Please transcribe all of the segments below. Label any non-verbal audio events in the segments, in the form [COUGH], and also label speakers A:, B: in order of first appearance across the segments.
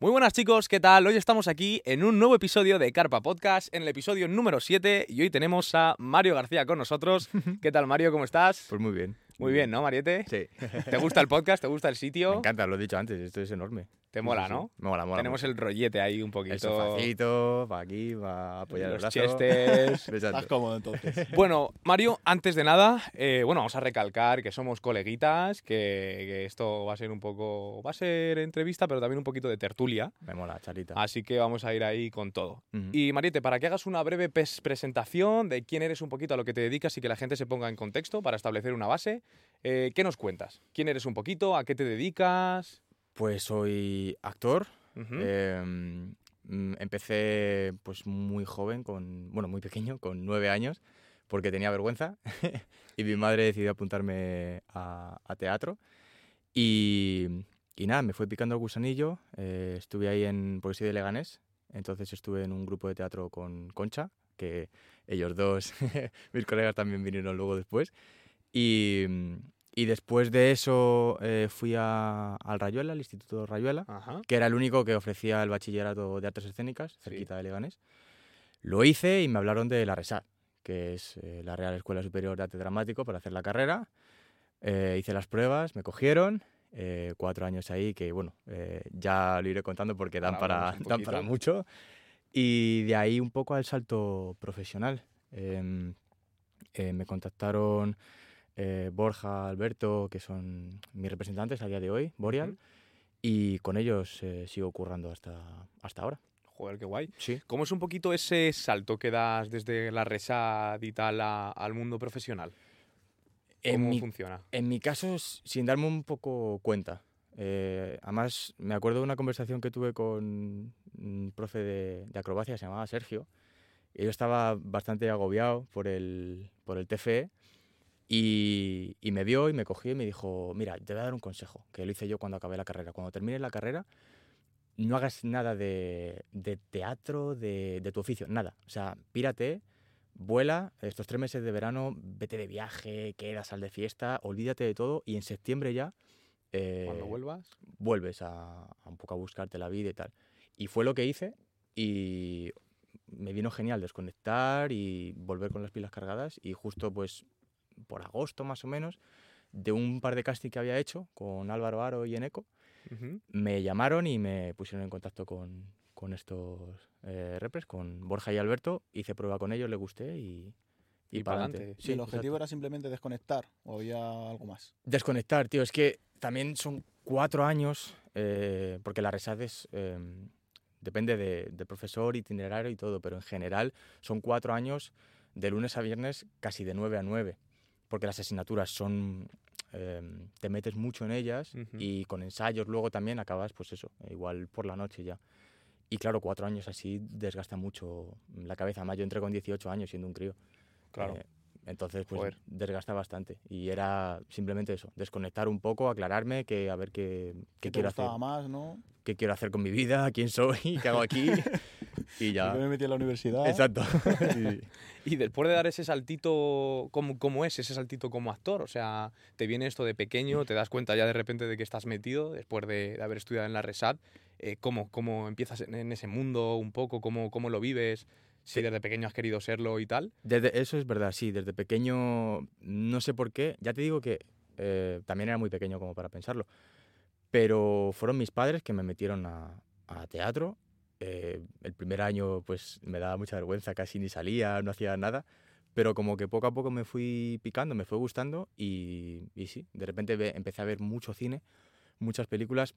A: Muy buenas chicos, ¿qué tal? Hoy estamos aquí en un nuevo episodio de Carpa Podcast, en el episodio número 7 y hoy tenemos a Mario García con nosotros. [LAUGHS] ¿Qué tal Mario? ¿Cómo estás?
B: Pues muy bien.
A: Muy bien, ¿no, Mariette?
B: Sí.
A: ¿Te gusta el podcast? ¿Te gusta el [LAUGHS]
B: Me
A: sitio?
B: encanta, lo he dicho antes, esto es enorme.
A: Te mola,
B: Sí, sí,
A: ¿no?
B: Mola, mola.
A: Tenemos el rollete ahí un
B: el
A: poquito.
B: sofacito, para aquí, para apoyar
A: los
B: el brazo. [LAUGHS]
C: Estás cómodo entonces. [LAUGHS]
A: Bueno, Mario, antes de nada, eh, bueno, vamos a recalcar que somos coleguitas, que, que esto va a ser un poco, va a ser entrevista, pero también un poquito de tertulia,
B: Me mola, charita.
A: así que vamos a ir ahí con todo. Y Mariette, para que hagas una breve presentación de quién eres un poquito, a lo que te dedicas y que la gente se ponga en contexto para establecer una base, eh, ¿qué nos cuentas? ¿Quién eres un poquito? ¿A qué te dedicas?
B: Pues soy actor.
A: Ujú.
B: eh, mm, empecé pues muy joven, con, bueno, muy pequeño, con nueve años, porque tenía vergüenza. [LAUGHS] y mi madre decidió apuntarme a, a teatro. Y, y nada, me fue picando el gusanillo. eh, estuve ahí en, soy de Leganés, entonces estuve en un grupo de teatro con Concha, que ellos dos, [LAUGHS] mis colegas también vinieron luego después. Y, y después de eso eh, fui a- al Rayuela, al Instituto Rayuela,
A: Ajá.
B: que era el único que ofrecía el bachillerato de artes escénicas,
A: Sí.
B: cerquita de Leganés. Lo hice y me hablaron de la RESAD, que es eh, la Real Escuela Superior de Arte Dramático, para hacer la carrera. Eh, hice las pruebas, me cogieron, eh, cuatro años ahí, que bueno, eh, ya lo iré contando porque dan para, [LAUGHS] dan para mucho. Y de ahí un poco al salto profesional. Em, eh, me contactaron eh, Borja, Alberto, que son mis representantes a día de hoy, Boreal, y con ellos eh, sigo currando hasta, hasta ahora.
A: Joder, qué guay.
B: Sí.
A: ¿Cómo es un poquito ese salto que das desde la resad y tal a- al mundo profesional?
B: En
A: ¿Cómo
B: mi,
A: funciona?
B: en mi caso, sin darme un poco cuenta. Eh, además, me acuerdo de una conversación que tuve con un profe de, de acrobacia, se llamaba Sergio, y yo estaba bastante agobiado por el, por el TFE, y, y me vio y me cogió y me dijo, mira, te voy a dar un consejo, que lo hice yo cuando acabé la carrera. Cuando termines la carrera, no hagas nada de, de teatro, de, de tu oficio, nada. O sea, pírate, vuela, estos tres meses de verano, vete de viaje, quedas, sal de fiesta, olvídate de todo y en septiembre ya eh,
A: Cuando vuelvas.
B: vuelves a, a un poco a buscarte la vida y tal. Y fue lo que hice y me vino genial desconectar y volver con las pilas cargadas y justo pues por agosto más o menos, de un par de casting que había hecho con Álvaro Aro y Eneco,
A: Ujú.
B: me llamaron y me pusieron en contacto con, con estos eh, repres, con Borja y Alberto, hice prueba con ellos, le gusté y...
A: Y
B: pa'lante.
A: pa'lante.
C: Sí, el
B: exacto.
C: objetivo era simplemente desconectar o había algo más.
B: Desconectar, tío. Es que también son cuatro años, eh, porque la RESAD es, eh, depende de, de profesor, itinerario y todo, pero en general son cuatro años de lunes a viernes casi de nueve a nueve, porque las asignaturas son, eh, te metes mucho en ellas
A: Ujú.
B: y con ensayos luego también acabas, pues eso, igual por la noche ya. Y claro, cuatro años así desgasta mucho la cabeza. Además, yo entré con 18 años siendo un crío.
A: Claro.
B: Eh, entonces, pues
A: Joder.
B: desgasta bastante. Y era simplemente eso, desconectar un poco, aclararme que a ver qué, qué
C: ¿Qué
B: quiero hacer,
C: más, no?
B: qué quiero hacer con mi vida, [LAUGHS] quién soy, qué hago aquí. [LAUGHS] y ya.
C: ¿Por qué me metí en la universidad?
B: Exacto. [LAUGHS] Sí.
A: Y después de dar ese saltito, ¿cómo, ¿cómo es ese saltito como actor? O sea, te viene esto de pequeño, te das cuenta ya de repente de que estás metido después de, de haber estudiado en la RESAD. Eh, ¿cómo, ¿Cómo empiezas en, ese mundo un poco? ¿Cómo, cómo lo vives? Si desde pequeño has querido serlo y tal.
B: Desde, eso es verdad, sí. Desde pequeño, no sé por qué. Ya te digo que eh, también era muy pequeño como para pensarlo. Pero fueron mis padres que me metieron a, a teatro. Eh, el primer año, pues me daba mucha vergüenza, casi ni salía, no hacía nada. Pero como que poco a poco me fui picando, me fue gustando y, y sí, de repente empecé a ver mucho cine, muchas películas.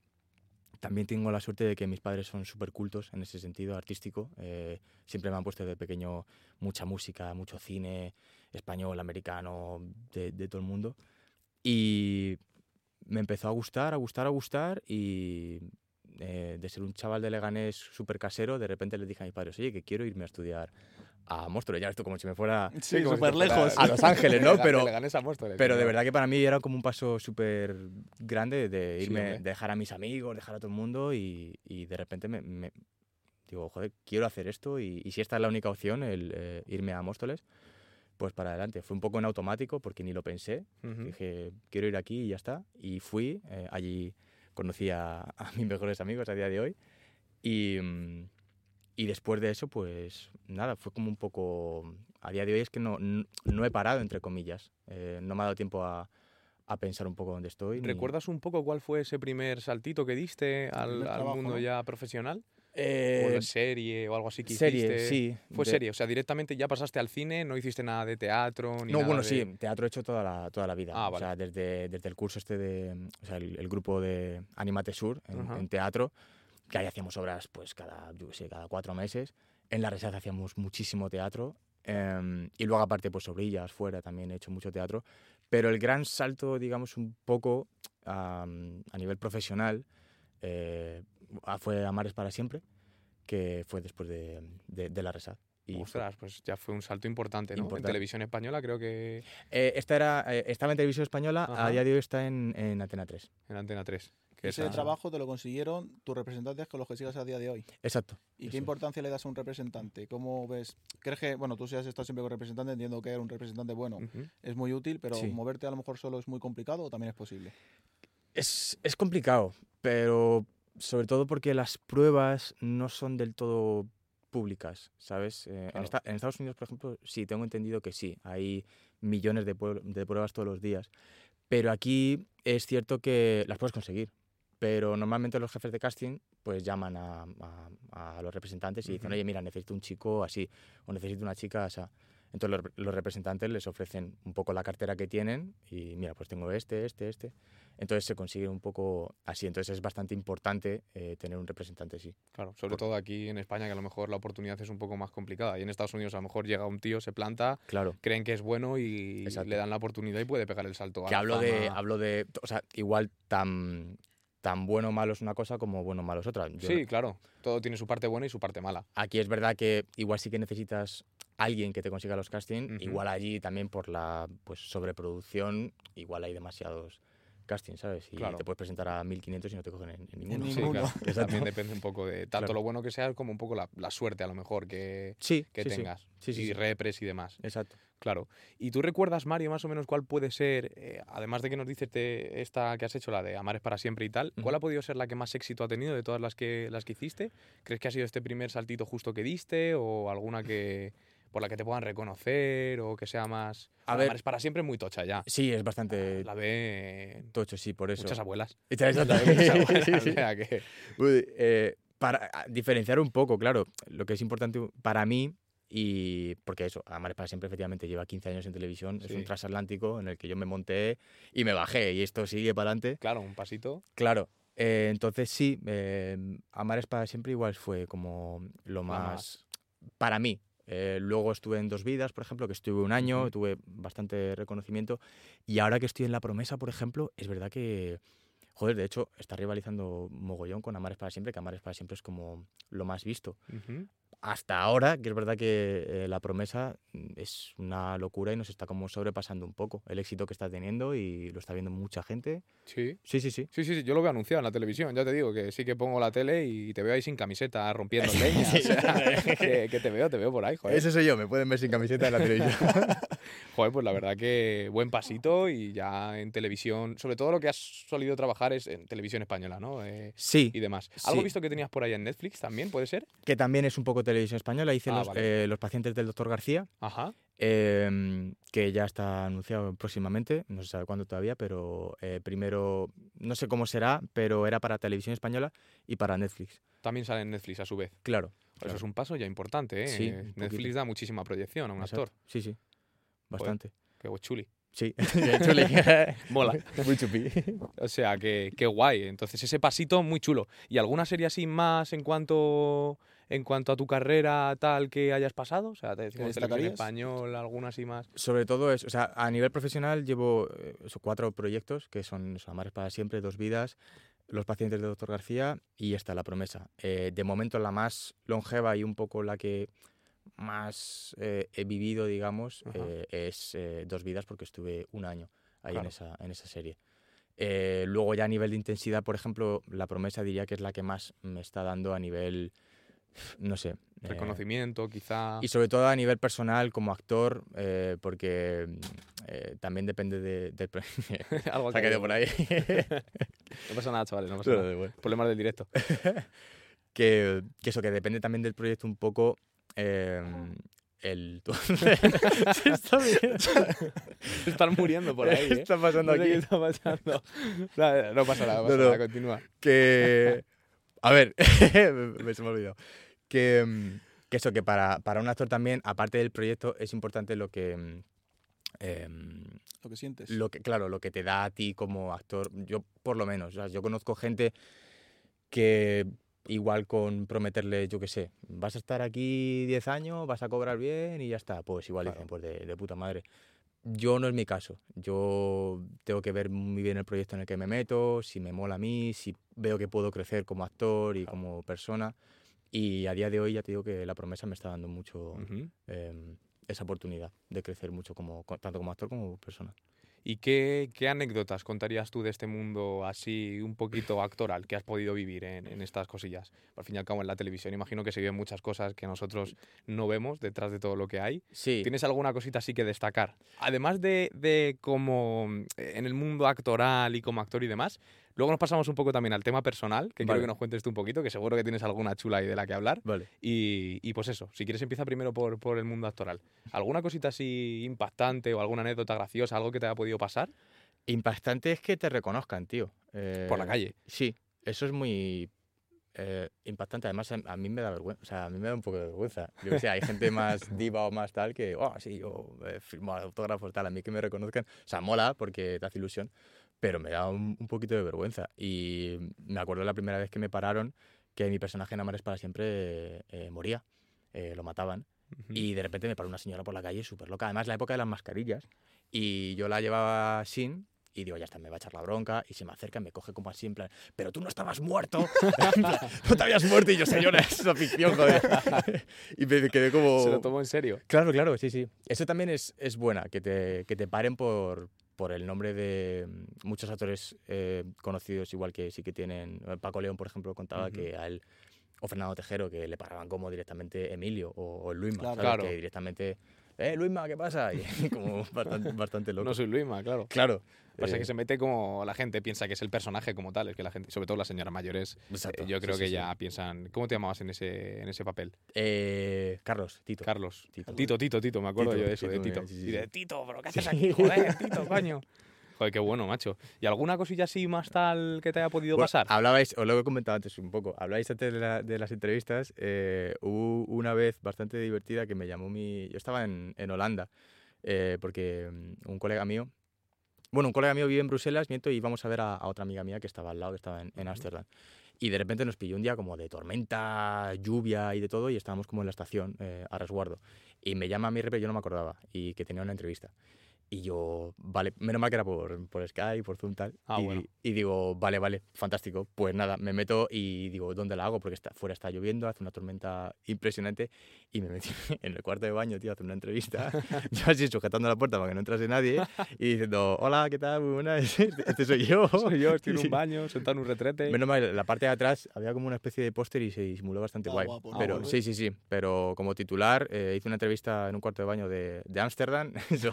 B: También tengo la suerte de que mis padres son súper cultos en ese sentido artístico. Eh, siempre me han puesto de pequeño mucha música, mucho cine español, americano, de, de todo el mundo. Y me empezó a gustar, a gustar, a gustar y eh, de ser un chaval de Leganés súper casero, de repente les dije a mis padres, oye, que quiero irme a estudiar a Móstoles. Ya esto como si me fuera
C: Sí,
A: si
C: súper
A: fuera
C: lejos.
B: a Los Ángeles, ¿no? [LAUGHS] Pero-
A: a Móstoles,
B: pero de verdad que para mí era como un paso súper grande de
A: Sí,
B: irme,
A: hombre.
B: dejar a mis amigos, dejar a todo el mundo y, y de repente me, me- digo, joder, quiero hacer esto y, y si esta es la única opción, el eh, irme a Móstoles, pues para adelante. Fue un poco en automático porque ni lo pensé.
A: Ujú.
B: Dije, quiero ir aquí y ya está. Y fui, eh, allí conocí a, a mis mejores amigos a día de hoy. Y, y después de eso, pues nada, fue como un poco... A día de hoy es que no, no, he parado, entre comillas. Eh, no me ha dado tiempo a, a pensar un poco dónde estoy. ni-
A: ¿Recuerdas un poco cuál fue ese primer saltito que diste al, al
C: trabajo,
A: mundo
C: ¿no?
A: ya profesional?
B: Eh,
A: ¿O de serie o algo así que
B: serie,
A: hiciste?
B: sí.
A: Fue
B: de-
A: serie, o sea, directamente ya pasaste al cine, no hiciste nada de teatro ni
B: No,
A: nada
B: bueno,
A: de-
B: sí, teatro he hecho toda la, toda la vida.
A: Ah,
B: O
A: vale.
B: sea, desde, desde el curso este de, o sea, el, el grupo de Animate Sur en, en teatro, que ahí hacíamos obras pues cada, yo sé, cada cuatro meses. En la Resaz hacíamos muchísimo teatro. em, y luego aparte, pues sobrillas, fuera también he hecho mucho teatro. Pero el gran salto, digamos, un poco a nivel profesional eh, fue Amares para siempre, que fue después de, de, de la Resaz. Y
A: Ostras, pues ya fue un salto importante, ¿no? En
B: Importante.
A: televisión española creo que
B: Eh, esta era, eh, estaba en televisión española,
A: Ajá.
B: a día de hoy está en, en Antena 3.
A: en Antena 3. Que
C: Ese
A: esa-
C: trabajo te lo consiguieron tus representantes con los que sigas a día de hoy.
B: Exacto.
C: ¿Y qué
B: es.
C: importancia le das a un representante? ¿Cómo ves? ¿Crees que, bueno, tú si has estado siempre con representante, entiendo que un representante bueno es muy útil, pero
B: Sí.
C: moverte a lo mejor solo es muy complicado o también es posible?
B: Es, es complicado, pero sobre todo porque las pruebas no son del todo públicas, ¿sabes? Eh, en,
C: Claro.
B: esta- en Estados Unidos, por ejemplo, sí, tengo entendido que sí, hay millones de, pruebas todos los días, pero aquí es cierto que las puedes conseguir, pero normalmente los jefes de casting pues llaman a, a- a los representantes y dicen, oye, mira, necesito un chico así, o necesito una chica así. Entonces los, los representantes les ofrecen un poco la cartera que tienen y mira, pues tengo este, este, este. Entonces se consigue un poco así. Entonces es bastante importante eh, tener un representante así.
A: Claro, sobre
B: Por-
A: todo aquí en España, que a lo mejor la oportunidad es un poco más complicada. Y en Estados Unidos a lo mejor llega un tío, se planta,
B: Claro.
A: creen que es bueno y
B: Exacto.
A: le dan la oportunidad y puede pegar el salto. a
B: Que
A: la
B: hablo de, hablo de, o sea, igual tan, tan bueno o malo es una cosa como bueno o malo es otra. Yo
A: Sí, claro. Todo tiene su parte buena y su parte mala.
B: Aquí es verdad que igual sí que necesitas alguien que te consiga los castings.
A: Ujú.
B: Igual allí también por la pues, sobreproducción, igual hay demasiados castings, ¿sabes? Y
A: Claro.
B: te puedes presentar a 1500 y no te cogen en, en ninguno.
C: En
A: Sí, claro. También depende un poco de tanto
B: Claro.
A: lo bueno que sea como un poco la, la suerte a lo mejor que,
B: Sí,
A: que
B: sí,
A: tengas.
B: Sí, sí,
A: y
B: sí.
A: repres y demás.
B: Exacto.
A: Claro. ¿Y tú recuerdas, Mario, más o menos cuál puede ser, eh, además de que nos dices de esta que has hecho, la de Amar es para siempre y tal, cuál ha podido ser la que más éxito ha tenido de todas las que, las que hiciste? ¿Crees que ha sido este primer saltito justo que diste o alguna que por la que te puedan reconocer o que sea más...
B: A
A: Amar
B: ver.
A: es para siempre muy tocha ya.
B: Sí, es bastante
A: La ve
B: tocho, sí, por eso.
A: muchas abuelas. [LAUGHS]
B: Exacto.
A: La ve muchas [LAUGHS] abuelas, o sea que-
B: Uy, eh, para diferenciar un poco, claro, lo que es importante para mí, y porque eso, Amar es para siempre efectivamente lleva 15 años en televisión, es
A: Sí.
B: un transatlántico en el que yo me monté y me bajé, y esto sigue para adelante.
A: Claro, un pasito.
B: Claro, eh, entonces sí, eh, Amar es para siempre igual fue como lo
A: La
B: más, para mí. Eh, luego estuve en Dos Vidas, por ejemplo, que estuve un año, tuve bastante reconocimiento. Y ahora que estoy en La Promesa, por ejemplo, es verdad que, joder, de hecho, está rivalizando mogollón con Amares para siempre, que Amares para siempre es como lo más visto. Hasta ahora, que es verdad que eh, La Promesa mm, es una locura y nos está como sobrepasando un poco el éxito que está teniendo y lo está viendo mucha gente.
A: Sí.
B: Sí, sí, sí.
A: Sí, sí, sí, yo lo veo anunciado en la televisión, ya te digo, que sí que pongo la tele y te veo ahí sin camiseta, rompiendo [LAUGHS] leña, o sea, que, que te veo, te veo por ahí, joder.
B: Ese soy yo, me pueden ver sin camiseta en la televisión. [LAUGHS]
A: Joder, pues la verdad que buen pasito y ya en televisión, sobre todo lo que has solido trabajar es en televisión española, ¿no? Eh,
B: sí,
A: y demás. ¿Algo
B: Sí.
A: visto que tenías por ahí en Netflix también, puede ser?
B: que también es un poco televisión española. Hice
A: Ah,
B: los,
A: vale.
B: eh, los pacientes del doctor García,
A: Ajá.
B: em, que ya está anunciado próximamente, no se sabe cuándo todavía, pero eh, primero, no sé cómo será, pero era para televisión española y para Netflix.
A: También sale en Netflix a su vez.
B: Claro. Claro.
A: Eso es un paso ya importante, ¿eh?
B: Sí, poquito.
A: Netflix da muchísima proyección a un
B: Exacto.
A: actor.
B: Sí, sí. Bastante.
A: Qué chuli.
B: Sí. [LAUGHS] Chuli. [LAUGHS]
A: Mola. [LAUGHS]
B: Muy chupi.
A: O sea, que, qué guay. Entonces, ese pasito muy chulo. ¿Y alguna serie así más en cuanto en cuanto a tu carrera tal que hayas pasado? O sea, te televisión español, alguna así más.
B: Sobre todo es, o sea, a nivel profesional llevo eh, cuatro proyectos que son Amares para siempre, Dos vidas, Los pacientes de Doctor García y esta La promesa. Eh, de momento la más longeva y un poco la que más eh, he vivido, digamos, eh, es eh, Dos vidas porque estuve un año ahí
A: Claro.
B: en, esa, en esa serie. Eh, luego ya a nivel de intensidad, por ejemplo, La promesa diría que es la que más me está dando a nivel no sé. eh,
A: Reconocimiento, quizá.
B: y sobre todo a nivel personal como actor, eh, porque eh, también depende de, pro- [LAUGHS] [LAUGHS]
A: Algo
B: Se ha
A: que
B: caído por ahí. [LAUGHS]
A: No pasa nada, chavales, no pasa nada. Problemas del directo.
B: que, que eso, que depende también del proyecto un poco eh, el... Se [LAUGHS] [LAUGHS] está.
A: Se están muriendo por ahí, [LAUGHS] ¿eh?
B: está pasando
A: No sé qué
B: aquí.
A: está pasando. No pasa nada, pasa
B: No,
A: nada, continúa.
B: que a ver me se me ha olvidado que, mm, que eso que para, para un actor también aparte del proyecto es importante lo que em,
C: Lo que sientes.
B: lo que claro lo que te da a ti como actor yo por lo menos o sea, yo conozco gente que igual con prometerle yo qué sé vas a estar aquí 10 años vas a cobrar bien y ya está pues igual
A: Claro.
B: dicen pues de, de puta madre yo no es mi caso. Yo tengo que ver muy bien el proyecto en el que me meto, si me mola a mí, si veo que puedo crecer como actor y como persona. Y a día de hoy ya te digo que la promesa me está dando mucho em, esa oportunidad de crecer mucho como co- tanto como actor como persona.
A: ¿Y qué, qué anécdotas contarías tú de este mundo así un poquito actoral que has podido vivir en, en estas cosillas? Al fin y al cabo, en la televisión imagino que se viven muchas cosas que nosotros no vemos detrás de todo lo que hay.
B: Sí.
A: ¿Tienes alguna cosita así que destacar? Además de, de como eh, en el mundo actoral y como actor y demás, luego nos pasamos un poco también al tema personal, que quiero
B: Vale.
A: que nos cuentes tú un poquito, que seguro que tienes alguna chula ahí de la que hablar.
B: Vale.
A: Y, y pues eso, si quieres empieza primero por, por el mundo actoral. ¿Alguna cosita así impactante o alguna anécdota graciosa, algo que te haya podido pasar?
B: Impactante es que te reconozcan, tío.
A: Por la
B: Eh,
A: calle.
B: Sí, eso es muy eh, impactante. Además, a, a mí me da vergüenza. O sea, a mí me da un poco de vergüenza. Yo que sé, hay gente más [LAUGHS] diva o más tal que, oh, sí, yo eh, firmo autógrafos tal. A mí que me reconozcan. O sea, mola porque te hace ilusión, pero me da un, un poquito de vergüenza. Y me acuerdo la primera vez que me pararon que mi personaje en Amares para siempre eh, moría. Eh, lo mataban. Y de repente me paró una señora por la calle súper loca. Además, la época de las mascarillas. Y yo la llevaba sin. Y digo, ya está, me va a echar la bronca. Y se me acerca y me coge como así, en plan, pero tú no estabas muerto. [LAUGHS] Plan, no te habías muerto. Y yo, señora, es una ficción, joder. [LAUGHS] y me quedé como.
A: Se lo tomó en serio.
B: Claro, claro, sí, sí. Eso también es, es buena, que te, que te paren por, por el nombre de muchos actores eh, conocidos, igual que sí que tienen. eh, Paco León, por ejemplo, contaba que a él, o Fernando Tejero, que le paraban como directamente Emilio o, o Luisma,
C: Claro.
B: ¿sabes?
A: Claro.
B: Que directamente, eh, Luisma, ¿qué pasa? Y [LAUGHS] como bastante, bastante loco.
A: No soy Luisma, claro.
B: Claro.
A: Pasa
B: eh,
A: que se mete como la gente piensa que es el personaje como tal, es que la gente, sobre todo las señoras mayores, eh,
B: exacto,
A: yo
B: sí,
A: creo
B: sí,
A: que
B: sí.
A: ya piensan. ¿Cómo te llamabas en ese, en ese papel?
B: Eh, Carlos, Tito.
A: Carlos.
B: Tito.
A: Tito, Tito, Tito, me acuerdo
B: Tito,
A: yo de eso, de
B: Tito,
A: Tito.
B: sí, sí,
A: y de
B: sí.
A: Tito, pero ¿qué haces aquí? Joder, Tito, coño. [LAUGHS] Joder, qué bueno, macho. ¿Y alguna cosilla así más tal que te haya podido
B: Bueno,
A: pasar?
B: Hablabais, os lo he comentado antes un poco, hablabais antes de, la- de las entrevistas. eh, hubo una vez bastante divertida que me llamó mi. Yo estaba en, en Holanda, eh, porque mm, un colega mío. Bueno, un colega mío vive en Bruselas, miento, y íbamos a ver a, a otra amiga mía que estaba al lado, que estaba en Ámsterdam. Y de repente nos pilló un día como de tormenta, lluvia y de todo, y estábamos como en la estación eh, a resguardo. Y me llama mi repre, yo no me acordaba, y que tenía una entrevista. Y yo, vale, menos mal que era por, por Skype, por Zoom tal.
A: Ah,
B: y,
A: bueno.
B: y digo, vale, vale, fantástico. Pues nada, me meto y digo, ¿dónde la hago? Porque está, fuera está lloviendo, hace una tormenta impresionante. Y me metí [LAUGHS] en el cuarto de baño, tío, a hacer una entrevista. [LAUGHS] yo así sujetando la puerta para que no entrase nadie. Y diciendo, hola, ¿qué tal? Muy buenas. [LAUGHS] Este, este soy yo.
A: Soy yo, estoy en un baño, sentado en un retrete.
B: Menos mal, la parte de atrás había como una especie de póster y se disimuló bastante
C: Ah,
B: guay.
C: guapo,
B: pero
C: Ah, bueno.
B: sí, sí, sí. Pero como titular, eh, hice una entrevista en un cuarto de baño de de Ámsterdam. Eso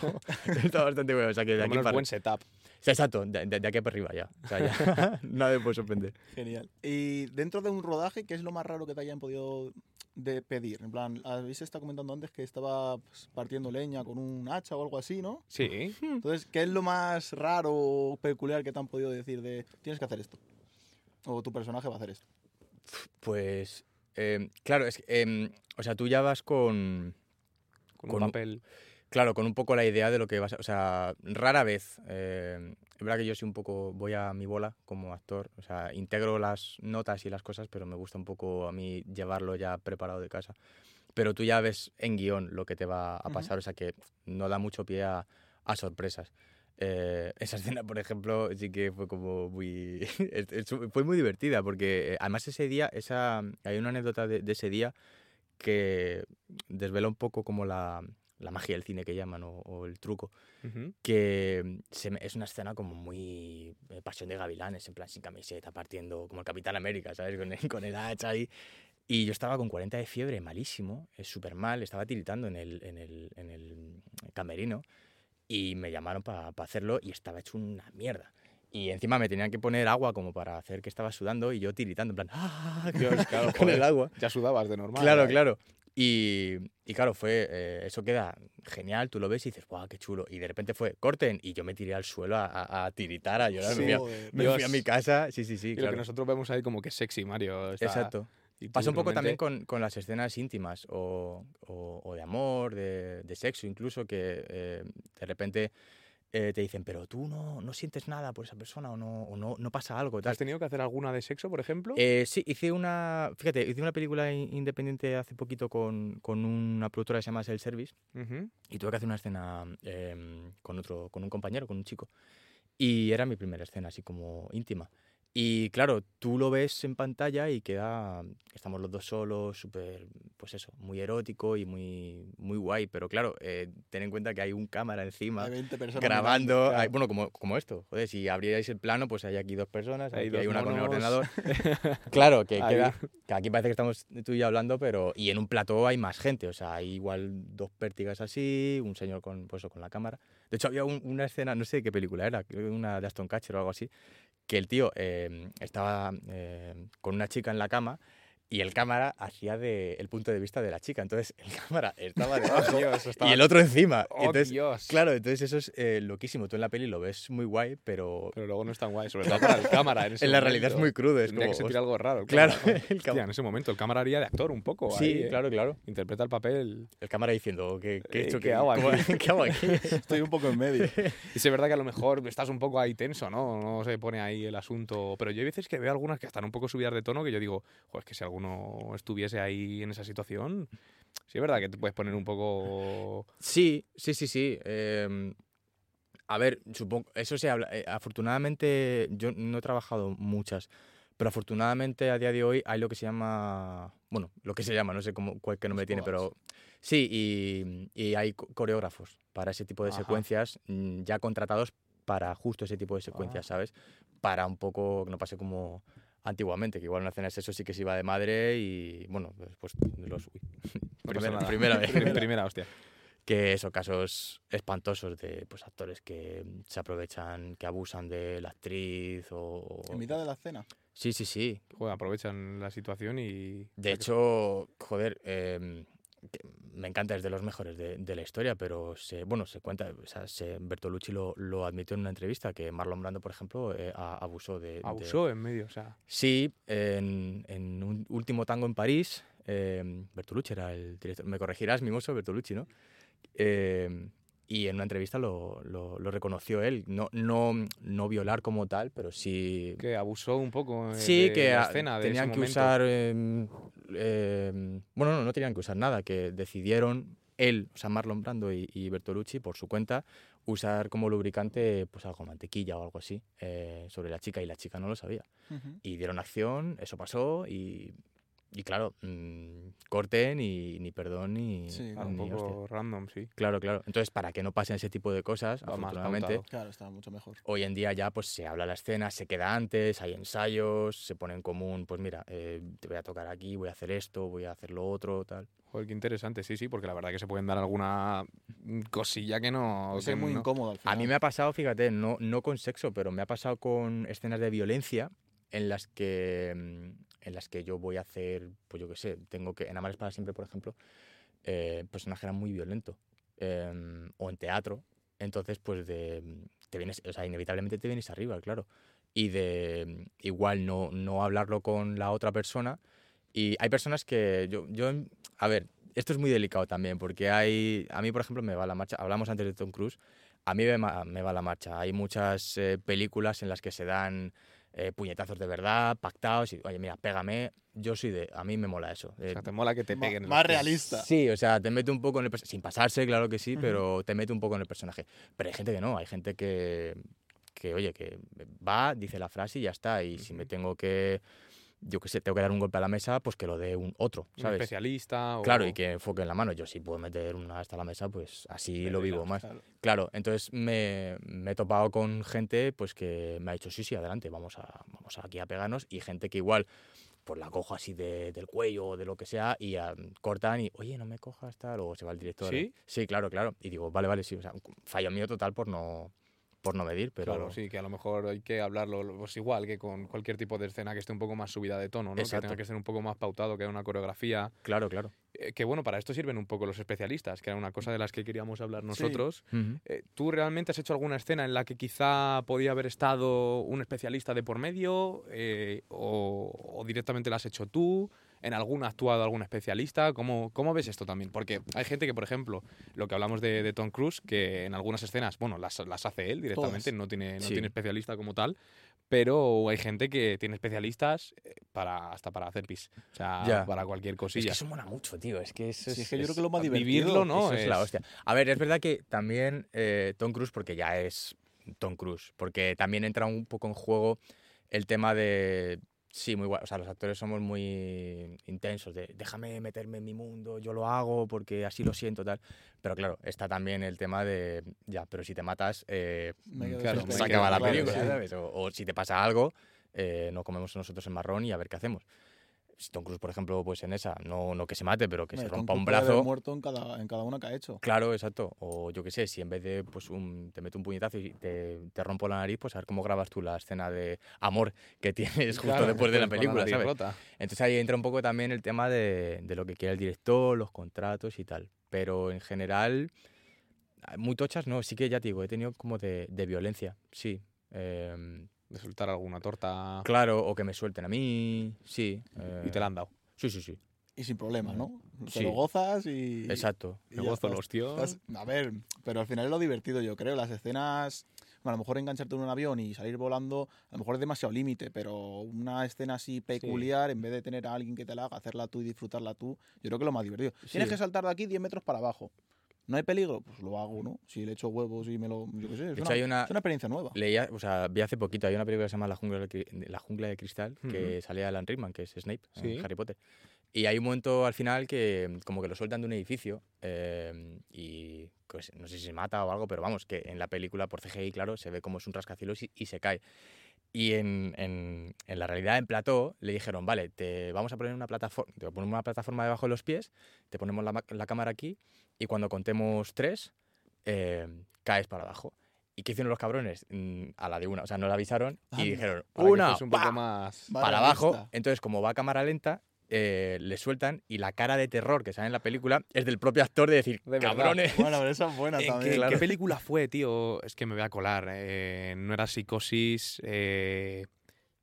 B: está bastante bueno. O sea que de aquí para
A: buen setup.
B: Sí, exacto, de, de- de aquí para arriba ya. O sea, ya [LAUGHS] me puede sorprender.
C: Genial. Y dentro de un rodaje, ¿qué es lo más raro que te hayan podido de pedir? En plan, habéis estado comentando antes que estaba pues, partiendo leña con un hacha o algo así, ¿no?
A: Sí.
C: Entonces, ¿qué es lo más raro o peculiar que te han podido decir de tienes que hacer esto? O tu personaje va a hacer esto.
B: Pues, eh, claro, es que, em, o sea, tú ya vas con,
A: Con,
B: Con
A: un
B: un-
A: papel.
B: Claro, con un poco la idea de lo que vas a, o sea, rara vez. eh, es verdad que yo soy un poco, voy a mi bola como actor, o sea, integro las notas y las cosas, pero me gusta un poco a mí llevarlo ya preparado de casa. Pero tú ya ves en guion lo que te va a pasar, o sea que no da mucho pie a, a sorpresas. Eh, esa [LAUGHS] escena, por ejemplo, sí que fue como muy... [LAUGHS] fue muy divertida porque eh, además ese día, esa, hay una anécdota de, de ese día que desvela un poco como la, la magia del cine que llaman o, o el truco, que se me- es una escena como muy eh, pasión de gavilanes, en plan sin camiseta, partiendo como el Capitán América, ¿sabes? Con el, con el hacha ahí. Y yo estaba con 40 de fiebre, malísimo, súper mal, estaba tiritando en el, en el, en el camerino y me llamaron para hacerlo y estaba hecho una mierda. Y encima me tenían que poner agua como para hacer que estaba sudando y yo tiritando, en plan, ¡ah!
A: Dios, claro, [LAUGHS]
B: con el agua.
A: Ya sudabas de normal.
B: Claro,
A: ¿eh?
B: claro. Y, y claro, fue, eh, eso queda genial, tú lo ves y dices, ¡guau, qué chulo! Y de repente fue, corten, y yo me tiré al suelo a, a- a tiritar, a llorar.
A: Sí,
B: me, fui a,
C: Joder.
B: me fui a
A: Dios.
B: mi casa, sí, sí, sí,
A: Y lo
B: claro.
A: que nosotros vemos ahí como que es sexy, Mario. está-
B: Exacto. Pasa un poco también con, con las escenas íntimas o, o- o de amor, de, de sexo incluso, que eh, de repente eh, te dicen, pero tú no, no sientes nada por esa persona o no, o no, no pasa algo. Tal.
A: ¿Has tenido que hacer alguna de sexo, por ejemplo?
B: Eh, sí, hice una, fíjate, hice una película in- independiente hace poquito con, con una productora que se llama Self Service
A: Ujú.
B: y tuve que hacer una escena em, con otro, con un compañero, con un chico. Y era mi primera escena, así como íntima. Y claro, tú lo ves en pantalla y queda, estamos los dos solos, súper, pues eso, muy erótico y muy, muy guay. Pero claro, eh, ten en cuenta que hay un cámara encima
C: Hay 20 personas
B: grabando,
C: mirando,
B: hay- bueno, como, como esto. Joder, si abrierais el plano, pues hay aquí dos personas,
A: Hay
B: aquí
A: dos
B: hay una con el ordenador. [LAUGHS] claro, que, queda, que aquí parece que estamos tú y yo hablando, pero y en un plató hay más gente, o sea, hay igual dos pértigas así, un señor con, pues, eso, con la cámara. De hecho, había un- una escena, no sé qué película era, una de Aston Catcher o algo así, que el tío eh, estaba eh, con una chica en la cama y el cámara hacía de, el punto de vista de la chica. Entonces, el cámara estaba debajo [LAUGHS]
A: Dios,
B: y
A: estaba-
B: el otro encima.
A: ¡Oh,
B: entonces,
A: Dios!
B: Claro, entonces eso es eh, loquísimo. Tú en la peli lo ves muy guay, pero
A: Pero luego no es tan guay, sobre todo para el cámara. En, [LAUGHS] ese
B: en la realidad es muy crudo. Es
A: Tendría
B: como,
A: que sentir algo raro. [LAUGHS] el
B: Claro,
A: cámara, ¿no?
B: el
A: Hostia, en ese momento el cámara haría de actor un poco.
B: Sí,
A: ahí, ¿eh?
B: claro, claro.
A: Interpreta el papel.
B: El cámara diciendo, ¿qué, qué, he
A: Eh,
B: hecho?
A: ¿qué hago aquí?
B: ¿Qué hago aquí?
C: Estoy un poco en medio.
A: Y es verdad que a lo mejor estás un poco ahí tenso, ¿no? No se pone ahí el asunto. Pero yo hay veces que veo algunas que están un poco subidas de tono que yo digo, joder, es que si alguno estuviese ahí en esa situación, sí es verdad que te puedes poner un poco.
B: Sí, sí, sí, sí. em, a ver, supongo, eso se habla. eh, afortunadamente, yo no he trabajado muchas, pero afortunadamente a día de hoy hay lo que se llama, bueno, lo que se llama, no sé cómo, cuál qué nombre tiene, pero sí, y, y hay co- coreógrafos para ese tipo de
A: Ajá.
B: secuencias mm, ya contratados para justo ese tipo de secuencias,
A: Ah.
B: ¿sabes? Para un poco que no pase como antiguamente, que igual una escena de sexo sí que se iba de madre y, bueno, después de los... uy,
A: No
B: primera, primera vez [LAUGHS]
A: Prim- Primera, hostia.
B: que son casos espantosos de pues, actores que se aprovechan, que abusan de la actriz o...
C: En mitad de la cena.
B: Sí, sí, sí.
A: Joder, aprovechan la situación y.
B: De hecho, joder, que me encanta, es de los mejores de, de la historia, pero se, bueno, se cuenta, o sea, se- Bertolucci lo, lo admitió en una entrevista, que Marlon Brando, por ejemplo, eh, a- abusó de... de-
A: Abusó en medio, o sea.
B: Sí, en, en un último tango en París, eh, Bertolucci era el director. Me corregirás, mimoso, Bertolucci, ¿no? Eh, y en una entrevista lo, lo- lo reconoció él. No, no, no violar como tal, pero sí.
A: Que abusó un poco. eh,
B: Sí,
A: de
B: que
A: la escena de
B: tenían
A: ese
B: que
A: momento.
B: usar. eh, eh, bueno, no, no tenían que usar nada, que decidieron él, o sea, Marlon Brando y, y Bertolucci, por su cuenta, usar como lubricante pues algo, mantequilla o algo así, eh, sobre la chica y la chica no lo sabía y dieron acción, eso pasó y, y claro, mm, corten y ni perdón ni,
C: Sí,
A: Ah, un
B: ni
A: poco
B: hostia.
A: random, sí.
B: Claro, claro. Entonces, para que no pasen ese tipo de cosas,
A: Va más
B: afortunadamente,
A: pautado.
C: Claro, está mucho mejor.
B: hoy en día ya pues se habla la escena, se queda antes, hay ensayos, se pone en común, pues mira, eh, te voy a tocar aquí, voy a hacer esto, voy a hacer lo otro, tal.
A: Joder, qué interesante, sí, sí, porque la verdad que se pueden dar alguna cosilla que no.
C: Muy
A: no-
C: incómodo al
B: A
C: final.
B: mí me ha pasado, fíjate, no, no con sexo, pero me ha pasado con escenas de violencia en las que, mm, en las que yo voy a hacer, pues yo qué sé, tengo que, en Amores para siempre, por ejemplo, eh, personaje era muy violento, em, o en teatro, entonces pues de, te vienes, o sea, inevitablemente te vienes arriba, claro, y de igual no, no hablarlo con la otra persona, y hay personas que yo, yo, a ver, esto es muy delicado también, porque hay, a mí por ejemplo me va la marcha, hablamos antes de Tom Cruise, a mí me, me va la marcha. Hay muchas eh, películas en las que se dan eh, puñetazos de verdad, pactados, y oye, mira, pégame. Yo soy de. A mí me mola eso.
A: O sea, te mola que te peguen. en
C: más
A: pies.
C: realista.
B: Sí, o sea, te mete un poco en el personaje. Sin pasarse, claro que sí, pero te mete un poco en el personaje. Pero hay gente que no, hay gente que, que oye, que va, dice la frase y ya está. Y si me tengo que. Yo qué sé, tengo que dar un golpe a la mesa, pues que lo dé un otro,
A: Un
B: ¿sabes?
A: especialista. O...
B: Claro, y que enfoque en la mano. Yo si puedo meter una hasta la mesa, pues así lo vivo más.
C: Claro.
B: Claro, entonces me, me he topado con gente pues que me ha dicho, sí, sí, adelante, vamos, a, vamos aquí a pegarnos. Y gente que igual, pues la cojo así de- del cuello o de lo que sea y ah, cortan y, oye, no me cojas tal, o se va el director.
A: ¿Sí?
B: Sí, claro, claro. Y digo, vale, vale, sí, o sea, un fallo mío total por no, por no medir, pero...
A: Claro, sí, que a lo mejor hay que hablarlo pues igual que con cualquier tipo de escena que esté un poco más subida de tono, ¿no? Que
B: Exacto.
A: tenga que ser un poco más pautado, que haya una coreografía.
B: Claro, claro.
A: Eh, que bueno, para esto sirven un poco los especialistas, que era una cosa de las que queríamos hablar nosotros.
B: Ujú.
A: Eh, ¿Tú realmente has hecho alguna escena en la que quizá podía haber estado un especialista de por medio eh, o, o directamente la has hecho tú? ¿En alguna ha actuado algún especialista? ¿Cómo, ¿Cómo ves esto también? Porque hay gente que, por ejemplo, lo que hablamos de, de Tom Cruise, que en algunas escenas, bueno, las, las hace él directamente,
C: Todas.
A: no tiene, no
B: Sí.
A: tiene especialista como tal, pero hay gente que tiene especialistas eh, para hasta para hacer pis, o sea,
B: Ya.
A: para cualquier
B: Es
A: cosilla.
B: que eso mola mucho, tío. Es que eso
C: Sí,
B: es,
C: es que yo creo
B: es-
C: que lo más divertido.
A: vivirlo, ¿no?
B: Eso es la
A: Es-
B: hostia. A ver, es verdad que también eh, Tom Cruise, porque ya es Tom Cruise, porque también entra un poco en juego el tema de. Sí, muy guay. O sea, los actores somos muy intensos, de déjame meterme en mi mundo, yo lo hago porque así lo siento, tal. Pero claro, está también el tema de, ya, pero si te matas, eh,
A: Claro,
B: se acaba la
C: Claro,
B: película,
C: sí.
B: ¿sabes? O, o si te pasa algo, eh, no comemos nosotros el marrón y a ver qué hacemos. Si Tom Cruise, por ejemplo, pues en esa, no, no que se mate, pero que se
C: Tom
B: rompa un
C: puede haber
B: brazo.
C: muerto en cada, en cada una que ha hecho.
B: Claro, exacto. O yo qué sé, si en vez de pues un, te meto un puñetazo y te, te rompo la nariz, pues a ver cómo grabas tú la escena de amor que [LAUGHS] tienes justo
A: Claro,
B: después de [LAUGHS] la película,
A: nariz
B: ¿sabes?
A: rota.
B: Entonces ahí entra un poco también el tema de, de lo que quiere el director, los contratos y tal. Pero en general, muy tochas no, sí que ya te digo, he tenido como de, de violencia, sí. Em,
A: De soltar alguna torta
B: claro, o que me suelten a mí, sí.
A: y te la han dado.
B: eh, Sí, sí, sí.
C: Y sin problema, ¿no? Te
B: Sí.
C: lo gozas y.
B: Exacto.
C: y
A: Me gozo
C: estás.
A: los tíos.
C: Estás- A ver, pero al final es lo divertido, yo creo. Las escenas. bueno, a lo mejor engancharte en un avión y salir volando, a lo mejor es demasiado límite, pero una escena así peculiar, en vez de tener a alguien que te la haga, hacerla tú y disfrutarla tú, yo creo que es lo más divertido. Tienes que saltar de aquí 10 metros para abajo. ¿No hay peligro? Pues lo hago, ¿no? Si le echo huevos y me lo. Yo qué sé. Es,
B: De hecho,
C: una,
B: hay una,
C: es una experiencia nueva.
B: Leía, o sea, vi hace poquito, hay una película que se llama La jungla de, La jungla de cristal, que salía Alan Rickman, que es Snape, en
A: Sí.
B: Harry Potter. Y hay un momento al final que como que lo sueltan de un edificio eh, y pues, no sé si se mata o algo, pero vamos, que en la película por CGI, claro, se ve como es un rascacielos y, y se cae. Y en, en- en la realidad, en plató, le dijeron, vale, te vamos a poner una plataforma, te ponemos una plataforma debajo de los pies, te ponemos la, la cámara aquí y cuando contemos tres, eh, caes para abajo. ¿Y qué hicieron los cabrones? Mm, A la de una, o sea, no la avisaron y dijeron, una,
A: un poco más...
B: Para abajo. Entonces, como va a cámara lenta, eh, le sueltan y la cara de terror que sale en la película es del propio actor de decir,
A: De
B: cabrones.
C: Bueno, pero esa es buena [LAUGHS]
A: ¿En
C: también.
A: qué,
B: claro.
A: qué película fue, tío? Es que me voy a colar. eh, no era Psicosis. eh,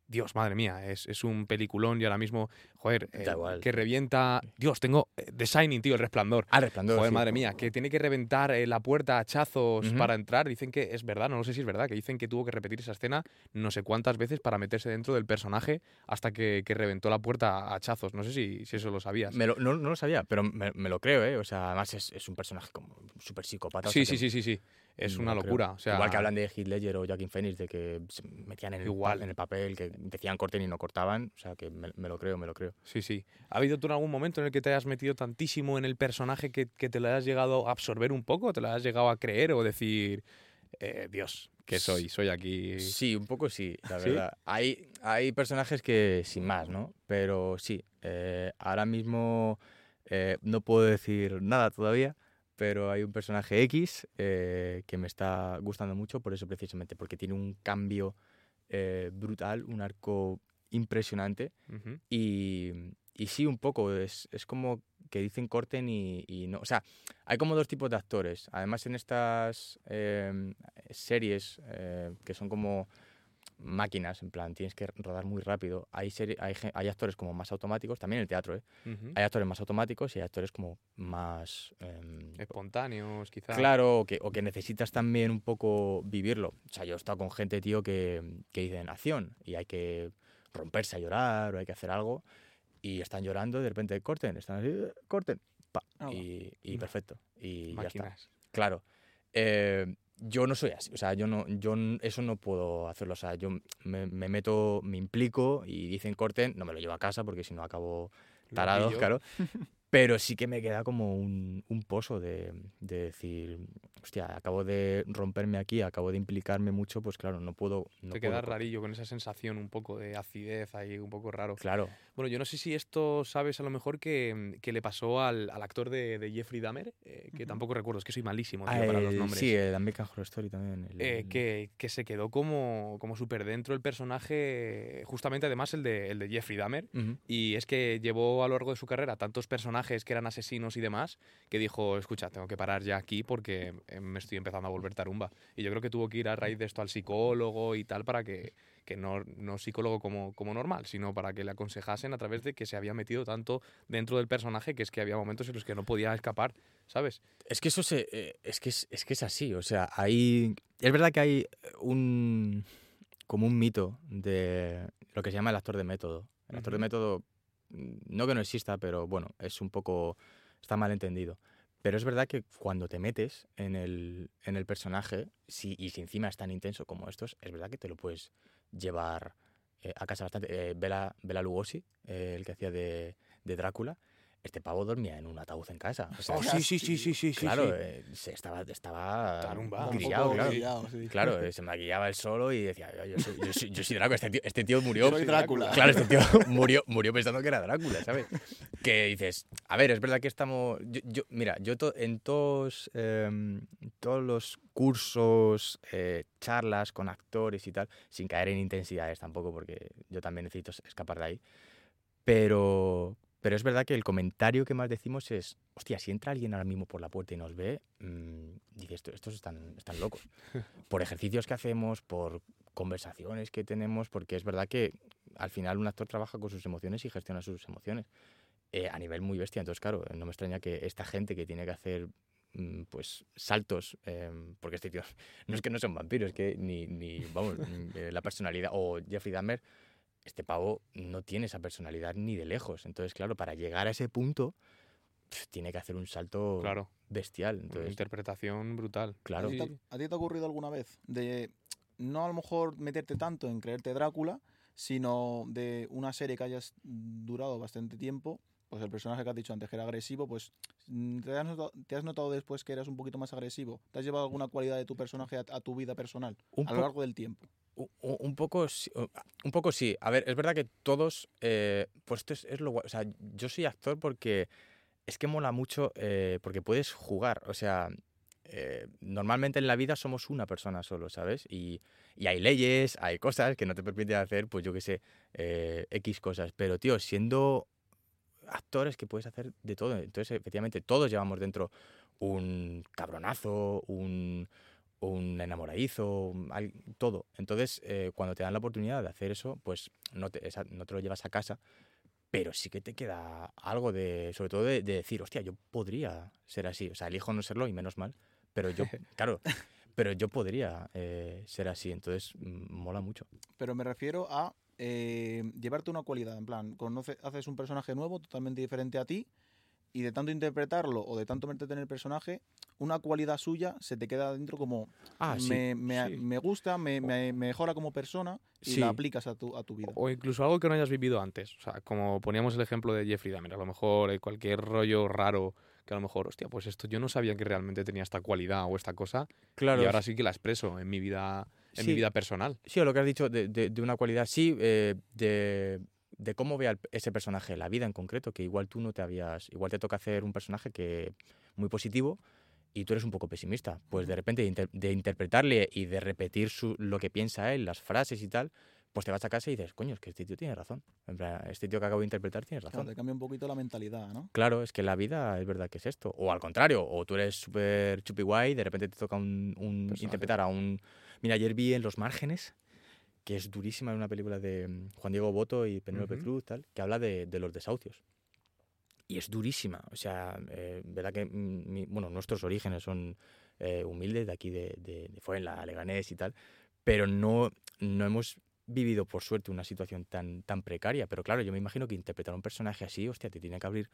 A: Dios, madre mía, es, es un peliculón y ahora mismo, joder, eh, que revienta. Dios, tengo eh, The Shining, tío, el resplandor.
B: Ah, resplandor.
A: Joder,
B: sí.
A: madre mía, que tiene que reventar eh, la puerta a hachazos para entrar. Dicen que es verdad, no, lo sé si es verdad, que dicen que tuvo que repetir esa escena no sé cuántas veces para meterse dentro del personaje hasta que, que reventó la puerta a hachazos. No sé si, si eso lo sabías.
B: Me lo- no, no lo sabía, pero me, me lo creo, ¿eh? O sea, además es, es un personaje como súper psicópata. o
A: Sí,
B: sea
A: sí,
B: que
A: sí, sí, sí. Es
B: me
A: una locura. O sea,
B: Igual que hablan de Heath Ledger o Joaquin Phoenix, de que se metían en el,
A: Igual.
B: pa- en el papel, que decían corten y no cortaban. O sea, que me, me lo creo, me lo creo.
A: Sí, sí. ¿Ha habido tú en algún momento en el que te hayas metido tantísimo en el personaje que, que te lo hayas llegado a absorber un poco? ¿Te lo hayas llegado a creer o decir, eh, Dios, que soy? Soy aquí.
B: Sí, un poco sí, la [LAUGHS]
A: ¿Sí?
B: verdad. Hay, hay personajes que sin más, ¿no? Pero sí, eh, ahora mismo eh, no puedo decir nada todavía, pero hay un personaje X eh, que me está gustando mucho por eso precisamente, porque tiene un cambio eh, brutal, un arco impresionante y, y sí, un poco, es, es como que dicen corten y, y no. O sea, hay como dos tipos de actores. Además, en estas eh, series eh, que son como máquinas, en plan, tienes que rodar muy rápido. Hay, hay, hay actores como más automáticos, también en el teatro, ¿eh? Hay actores más automáticos y hay actores como más... em,
A: Espontáneos, quizás.
B: Claro, o que, o que necesitas también un poco vivirlo. O sea, yo he estado con gente, tío, que, que dicen acción y hay que romperse a llorar o hay que hacer algo y están llorando y de repente corten, están así, "Eh, corten, pa,
C: va.
B: y, y perfecto. Y ya está. Claro. Eh, yo no soy así, o sea, yo no, yo eso no puedo hacerlo, o sea, yo me, me meto, me implico y dicen corten, no me lo llevo a casa porque si no acabo tarado, claro. [LAUGHS] Pero sí que me queda como un, un pozo de, de decir, hostia, acabo de romperme aquí, acabo de implicarme mucho, pues claro, no puedo... No
A: Te
B: puedo
A: queda
B: co-
A: rarillo con esa sensación un poco de acidez ahí, un poco raro.
B: Claro.
A: Bueno, yo no sé si esto sabes a lo mejor que, que le pasó al, al actor de, de Jeffrey Dahmer, eh, que tampoco recuerdo, es que soy malísimo tío,
B: Ah,
A: para los
B: el-
A: nombres.
B: Sí, el American Horror Story también. el-
A: Eh,
B: el-
A: que, que se quedó como, como súper dentro el personaje, justamente además el de, el de Jeffrey Dahmer. Y es que llevó a lo largo de su carrera tantos personajes que eran asesinos y demás, que dijo, escucha, tengo que parar ya aquí porque eh, me estoy empezando a volver tarumba. Y yo creo que tuvo que ir a raíz de esto al psicólogo y tal para que, que no, no psicólogo como, como normal, sino para que le aconsejasen a través de que se había metido tanto dentro del personaje que es que había momentos en los que no podía escapar, ¿sabes?
B: Es que eso se, eh, es, que es, es que es así, o sea, hay... Es verdad que hay un... como un mito de lo que se llama el actor de método. El actor de método, mm, no que no exista, pero bueno, es un poco... está mal entendido. Pero es verdad que cuando te metes en el, en el personaje, si, y si encima es tan intenso como estos, es verdad que te lo puedes llevar eh, a casa bastante. Eh, Bela, Bela Lugosi, eh, el que hacía de, de Drácula, este pavo dormía en un ataúd en casa. O sea,
A: Oh, sí, sí, sí, sí, sí, sí,
B: claro,
A: sí.
B: eh, se estaba, estaba
A: Tarumbado.
C: Un
B: grillado, claro.
C: grillado, sí.
B: Claro, eh, se maquillaba él solo y decía, yo, yo soy, yo, soy, yo soy Drácula, este tío, este tío murió.
C: Yo soy Drácula.
B: Claro, este tío [LAUGHS] murió, murió pensando que era Drácula, ¿sabes? Que dices, a ver, es verdad que estamos. Yo, yo- mira, yo to- en todos, em, todos los cursos, eh, charlas con actores y tal, sin caer en intensidades tampoco, porque yo también necesito escapar de ahí. Pero, pero es verdad que el comentario que más decimos es, hostia, si entra alguien ahora mismo por la puerta y nos ve, mm, dice, "Esto- estos están, están locos. [LAUGHS] por ejercicios que hacemos, por conversaciones que tenemos, porque es verdad que al final un actor trabaja con sus emociones y gestiona sus emociones eh, a nivel muy bestia. Entonces, claro, no me extraña que esta gente que tiene que hacer mm, pues saltos, em, porque este tío [LAUGHS] no es que no sea un vampiro, es que ni, ni vamos, mm, eh, la personalidad, o Jeffrey Dahmer, este pavo no tiene esa personalidad ni de lejos. Entonces, claro, para llegar a ese punto, pf, tiene que hacer un salto
A: Claro,
B: bestial.
A: una interpretación brutal.
B: claro.
C: ¿A ti, te, a ti te ha ocurrido alguna vez de no a lo mejor meterte tanto en creerte Drácula, sino de una serie que hayas durado bastante tiempo? Pues el personaje que has dicho antes que era agresivo, pues mm, ¿te has, notado, te has notado después que eras un poquito más agresivo? ¿Te has llevado alguna cualidad de tu personaje a, a tu vida personal
B: un
C: a lo largo del tiempo?
B: Un poco, un poco sí. A ver, es verdad que todos, eh, pues esto es, lo. O sea, yo soy actor porque es que mola mucho, eh, porque puedes jugar. O sea, eh, normalmente en la vida somos una persona solo, ¿sabes? Y, y hay leyes, hay cosas que no te permiten hacer, pues yo qué sé, X cosas. Pero, tío, siendo actores que puedes hacer de todo. Entonces, efectivamente, todos llevamos dentro un cabronazo, un, un enamoradizo, todo. Entonces, eh, cuando te dan la oportunidad de hacer eso, pues no te, esa- no te lo llevas a casa, pero sí que te queda algo de, sobre todo de, de decir, hostia, yo podría ser así. O sea, elijo no serlo y menos mal, pero yo, [LAUGHS] claro, pero yo podría eh, ser así. Entonces, mola mucho.
C: Pero me refiero a eh, llevarte una cualidad, en plan, conoce, haces un personaje nuevo, totalmente diferente a ti, y de tanto interpretarlo o de tanto meterte en el personaje, una cualidad suya se te queda dentro como
B: Ah, sí.
C: me, me-
A: sí.
C: me gusta, me, me- me mejora como persona y
B: Sí.
C: la aplicas a tu, a tu vida.
A: O incluso algo que no hayas vivido antes. O sea, como poníamos el ejemplo de Jeffrey Dahmer, a lo mejor eh, cualquier rollo raro que a lo mejor, hostia, pues esto yo no sabía que realmente tenía esta cualidad o esta cosa
B: Claro.
A: y ahora sí que la expreso en mi vida, en mi vida personal.
B: Sí, o lo que has dicho de, de- de una cualidad, sí, eh, de, de cómo ve ese personaje, la vida en concreto, que igual tú no te habías, igual te toca hacer un personaje que muy positivo y tú eres un poco pesimista. Pues de repente de, inter- de interpretarle y de repetir su- lo que piensa él, las frases y tal, pues te vas a casa y dices, coño, es que este tío tiene razón. En plan, este tío que acabo de interpretar tiene
C: Claro,
B: razón.
C: te cambia un poquito la mentalidad, ¿no?
B: Claro, es que la vida es verdad que es esto. O al contrario, o tú eres súper chupi guay, de repente te toca un, un- interpretar a un... Mira, ayer vi en Los Márgenes, que es durísima, es una película de mm, Juan Diego Boto y Penélope
A: Ujú.
B: Cruz, tal, que habla de, de los desahucios. Y es durísima. O sea, eh, verdad que mm, mi- bueno, nuestros orígenes son eh, humildes, de aquí de, de, de Fuenla, Leganés y tal, pero no, no hemos vivido, por suerte, una situación tan, tan precaria. Pero claro, yo me imagino que interpretar a un personaje así, hostia, te tiene que abrir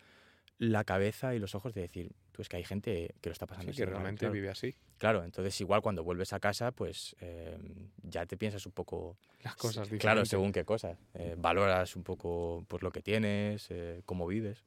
B: la cabeza y los ojos de decir, tú es que hay gente que lo está pasando
A: Sí,
B: así
A: que
B: de mal",
A: realmente
B: claro.
A: vive así.
B: Claro, entonces igual cuando vuelves a casa, pues eh, ya te piensas un poco,
A: Las cosas
B: claro,
A: diferentes.
B: según qué cosas. Eh, valoras un poco pues, lo que tienes, eh, cómo vives.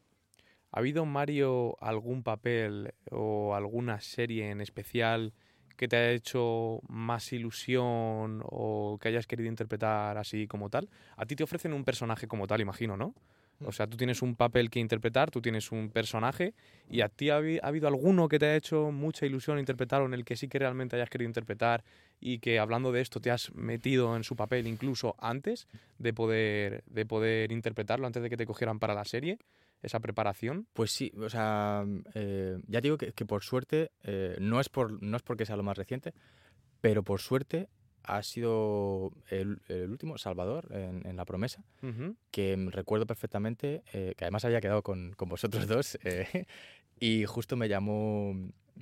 A: ¿Ha habido, Mario, algún papel o alguna serie en especial que te haya hecho más ilusión o que hayas querido interpretar así como tal? A ti te ofrecen un personaje como tal, imagino, ¿no? O sea, tú tienes un papel que interpretar, tú tienes un personaje y a ti ha, habi- ha habido alguno que te haya hecho mucha ilusión interpretar o en el que sí que realmente hayas querido interpretar y que hablando de esto te has metido en su papel incluso antes de poder, de poder interpretarlo, antes de que te cogieran para la serie, esa preparación.
B: Pues sí, o sea, eh, ya digo que, que por suerte, eh, no, es por, no es porque sea lo más reciente, pero por suerte ha sido el, el último, Salvador, en, en La Promesa,
A: Ujú.
B: que mm, recuerdo perfectamente, eh, que además había quedado con, con vosotros dos, [LAUGHS] eh, y justo me llamó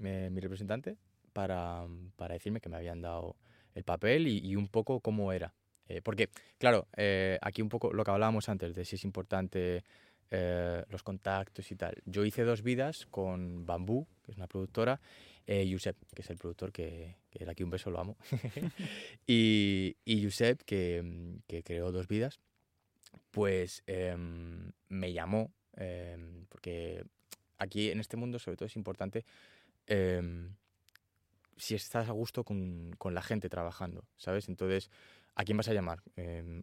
B: eh, mi representante para, para decirme que me habían dado el papel y, y un poco cómo era. Eh, porque, claro, eh, aquí un poco lo que hablábamos antes de si es importante eh, los contactos y tal. Yo hice dos vidas con Bambú, que es una productora, eh, Josep, que es el productor que, que de aquí un beso lo amo, [LAUGHS] [LAUGHS] y, y Josep, que, que creó dos vidas, pues em, me llamó, em, porque aquí en este mundo sobre todo es importante em, si estás a gusto con, con la gente trabajando, ¿sabes? Entonces, ¿a quién vas a llamar?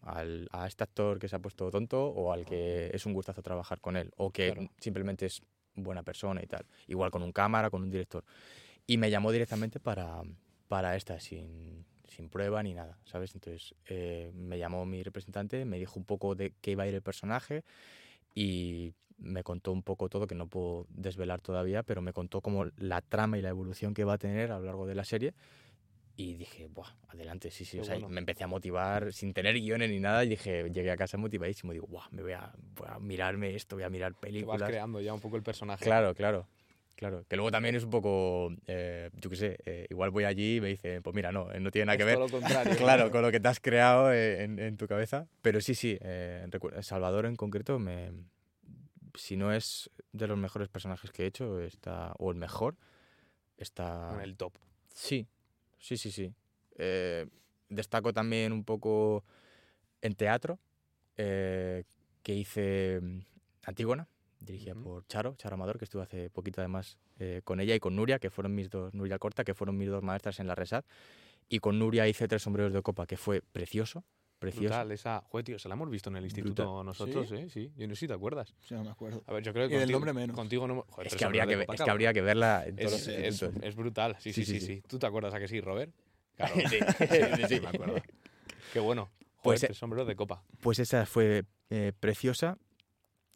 B: Al, ¿A este actor que se ha puesto tonto o al que es un gustazo trabajar con él? O que
A: Claro.
B: simplemente es buena persona y tal. Igual con un cámara, con un director. Y me llamó directamente para, para esta, sin, sin prueba ni nada, ¿sabes? Entonces eh, me llamó mi representante, me dijo un poco de qué iba a ir el personaje y me contó un poco todo, que no puedo desvelar todavía, pero me contó como la trama y la evolución que va a tener a lo largo de la serie. Y dije, Buah, adelante, sí, sí.
A: Qué
B: O sea,
A: bueno.
B: me empecé a motivar sin tener guiones ni nada. Y dije, llegué a casa motivadísimo. Digo, Buah, me voy a, voy a mirarme esto, voy a mirar
A: vas
B: películas.
A: creando ya un poco el personaje.
B: Claro, claro. Claro, que luego también es un poco, eh, yo qué sé, eh, igual voy allí y me dicen, pues mira, no, eh, no tiene nada que ver.
A: todo lo contrario. [LAUGHS]
B: Claro, con lo que te has creado en, en tu cabeza. Pero sí, sí, eh, Salvador en concreto, me, si no es de los mejores personajes que he hecho, está, o el mejor, está...
A: En el top.
B: Sí, sí, sí, sí. Eh, destaco también un poco en teatro, eh, que hice Antígona, dirigida por Charo, Charo Amador, que estuve hace poquito además eh, con ella y con Nuria, que fueron mis dos, Nuria Corta, que fueron mis dos maestras en la Resat. Y con Nuria hice Tres sombreros de copa, que fue precioso, precioso.
A: Brutal, esa. Joder, tío, se la hemos visto en el instituto
B: Brutal.
A: nosotros,
C: ¿Sí?
A: ¿eh? Sí, yo no sé si te acuerdas.
C: Sí, no me acuerdo.
A: A ver, yo creo que
C: Y del
A: contigo,
C: nombre menos.
A: contigo no. Joder,
B: Es que, habría
A: sombrero
B: que, ver- es que habría que verla en todos
A: Es,
B: los
A: es-
B: institutos.
A: es brutal, sí sí,
B: Sí,
A: sí,
B: sí,
A: sí,
B: sí.
A: ¿Tú te acuerdas a que sí, Robert? [LAUGHS] Claro, [LAUGHS]
B: Sí,
A: sí,
B: sí.
A: me acuerdo. Qué bueno. Joder,
B: Pues, eh,
A: tres sombreros de copa.
B: Pues esa fue eh, preciosa.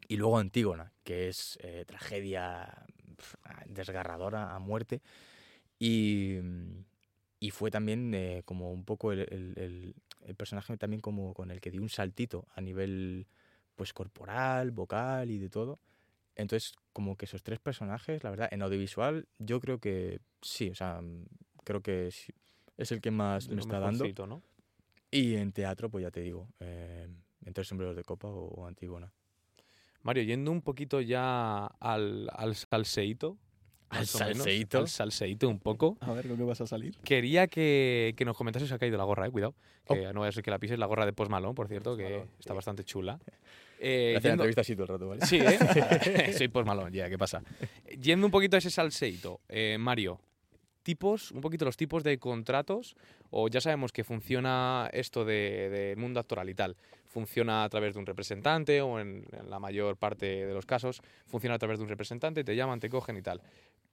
B: Y luego Antígona, que es eh, tragedia desgarradora a muerte. Y, y fue también eh, como un poco el, el- el- el personaje también como con el que di un saltito a nivel pues corporal, vocal y de todo. Entonces, como que esos tres personajes, la verdad, en audiovisual yo creo que sí, o sea, creo que sí, es el que más me está dando.
A: ¿no?
B: Y en teatro, pues ya te digo, eh, entre sombreros de copa o, o Antígona.
A: Mario, yendo un poquito ya al, al salseíto.
B: ¿Al salseíto?
A: Al salseíto un poco.
C: A ver, ¿con qué vas a salir?
A: Quería que, que nos comentases, se ha caído la gorra, eh, cuidado. Que no vaya a ser que la pises, la gorra de Post Malone, por cierto, que
B: Malone,
A: está
B: sí.
A: bastante chula. [LAUGHS] Eh,
B: Hacer la
A: yendo-
B: entrevista así todo el rato, ¿vale?
A: Sí, ¿eh? [LAUGHS] [LAUGHS] Soy Post Malone, ya, ¿qué pasa? Yendo un poquito a ese salseíto, eh, Mario, tipos, un poquito los tipos de contratos, o ya sabemos que funciona esto de- del mundo actoral y tal, funciona a través de un representante, o en, en la mayor parte de los casos, funciona a través de un representante, te llaman, te cogen y tal.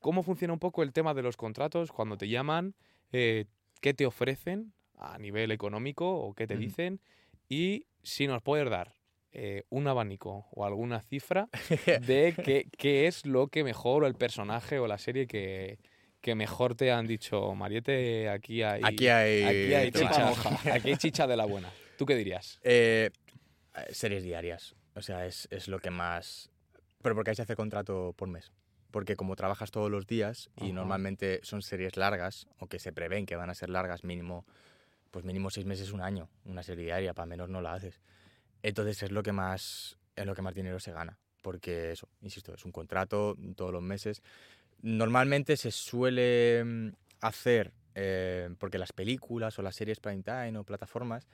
A: ¿Cómo funciona un poco el tema de los contratos cuando te llaman? Eh, ¿Qué te ofrecen a nivel económico o qué te dicen? Y si nos puedes dar eh, un abanico o alguna cifra [LAUGHS] de qué, qué es lo que mejor o el personaje o la serie que, que mejor te han dicho, Mariette, aquí hay,
B: Aquí hay...
A: aquí hay chicha, aquí hay chicha de la buena. ¿Tú qué dirías?
B: Eh, series diarias. O sea, es, es lo que más... Pero porque hay que hacer contrato por mes. Porque como trabajas todos los días y normalmente son series largas, o que se prevén que van a ser largas mínimo, pues mínimo seis meses, un año, una serie diaria, para menos no la haces. Entonces es lo que más, es lo que más dinero se gana. Porque eso, insisto, es un contrato todos los meses. Normalmente se suele mm, hacer, eh, porque las películas o las series prime time o plataformas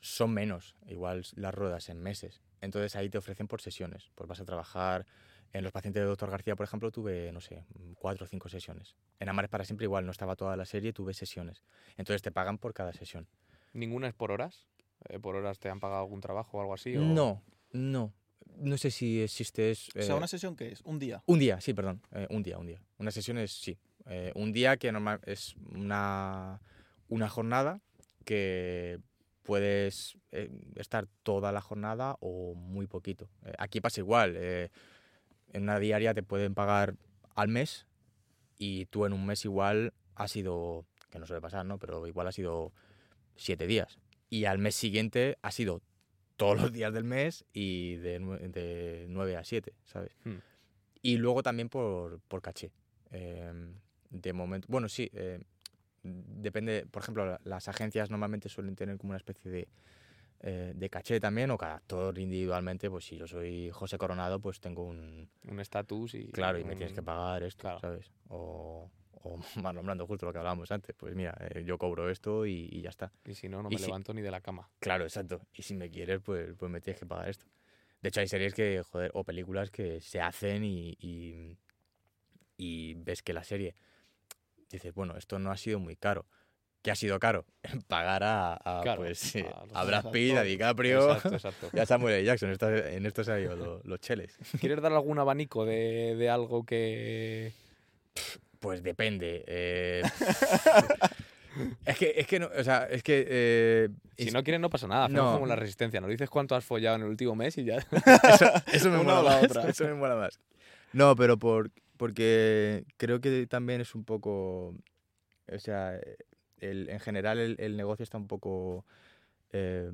B: son menos, igual las ruedas en meses. Entonces ahí te ofrecen por sesiones. Pues vas a trabajar En los pacientes de Doctor García, por ejemplo, tuve, no sé, cuatro o cinco sesiones. En Amares para siempre igual, no estaba toda la serie, tuve sesiones. Entonces te pagan por cada sesión.
A: ¿Ninguna es por horas? Eh, ¿Por horas te han pagado algún trabajo o algo así? o-
B: No, no. No sé si existe... es,
C: O sea,
B: eh,
C: ¿una sesión qué es? ¿Un día?
B: Un día, sí, perdón. eh, un día, un día. Una sesión es, sí. eh, un día que normal es una, una jornada que puedes eh, estar toda la jornada o muy poquito. Eh, aquí pasa igual. En una diaria te pueden pagar al mes y tú en un mes igual ha sido, que no suele pasar, ¿no? Pero igual ha sido siete días. Y al mes siguiente ha sido todos los días del mes y de, de 9 a 7, ¿sabes?
A: Hmm.
B: Y luego también por, por caché. Eh, de momento, bueno, sí, eh, depende, por ejemplo, la- las agencias normalmente suelen tener como una especie de, eh, de caché también, o cada actor individualmente, pues si yo soy José Coronado, pues tengo un...
A: Un estatus y...
B: Claro, y me tienes que
A: un-
B: pagar esto,
A: claro.
B: ¿sabes? O, o [LAUGHS] más nombrando justo lo que hablábamos antes, pues mira, eh, yo cobro esto y, y ya está.
A: Y si no, no
B: Y
A: me
B: si-
A: levanto ni de la cama.
B: Claro, exacto. Y si me quieres, pues, pues me tienes que pagar esto. De hecho, hay series que, joder, o películas que se hacen y, y, y ves que la serie, dices, bueno, esto no ha sido muy caro. ¿Qué ha sido caro? [LAUGHS] Pagar a, a,
A: Claro,
B: pues,
A: a los
B: a Brad Pitt, a. DiCaprio
A: Exacto, exacto. [LAUGHS]
B: y a Samuel L. Jackson. Esto- en esto se han ido lo- los cheles. [LAUGHS]
A: ¿Quieres dar algún abanico de, de algo que...
B: Pues depende. eh, es que, es que no, o sea, es que... eh,
A: Si
B: es-
A: no quieres no pasa nada,
B: No.
A: como la resistencia. Nos dices cuánto has follado en el último mes y ya...
B: Eso, eso me mola más.
C: otra.
B: Eso me mola más. No, pero por, porque creo que también es un poco. O sea, el- en general el, el negocio está un poco eh,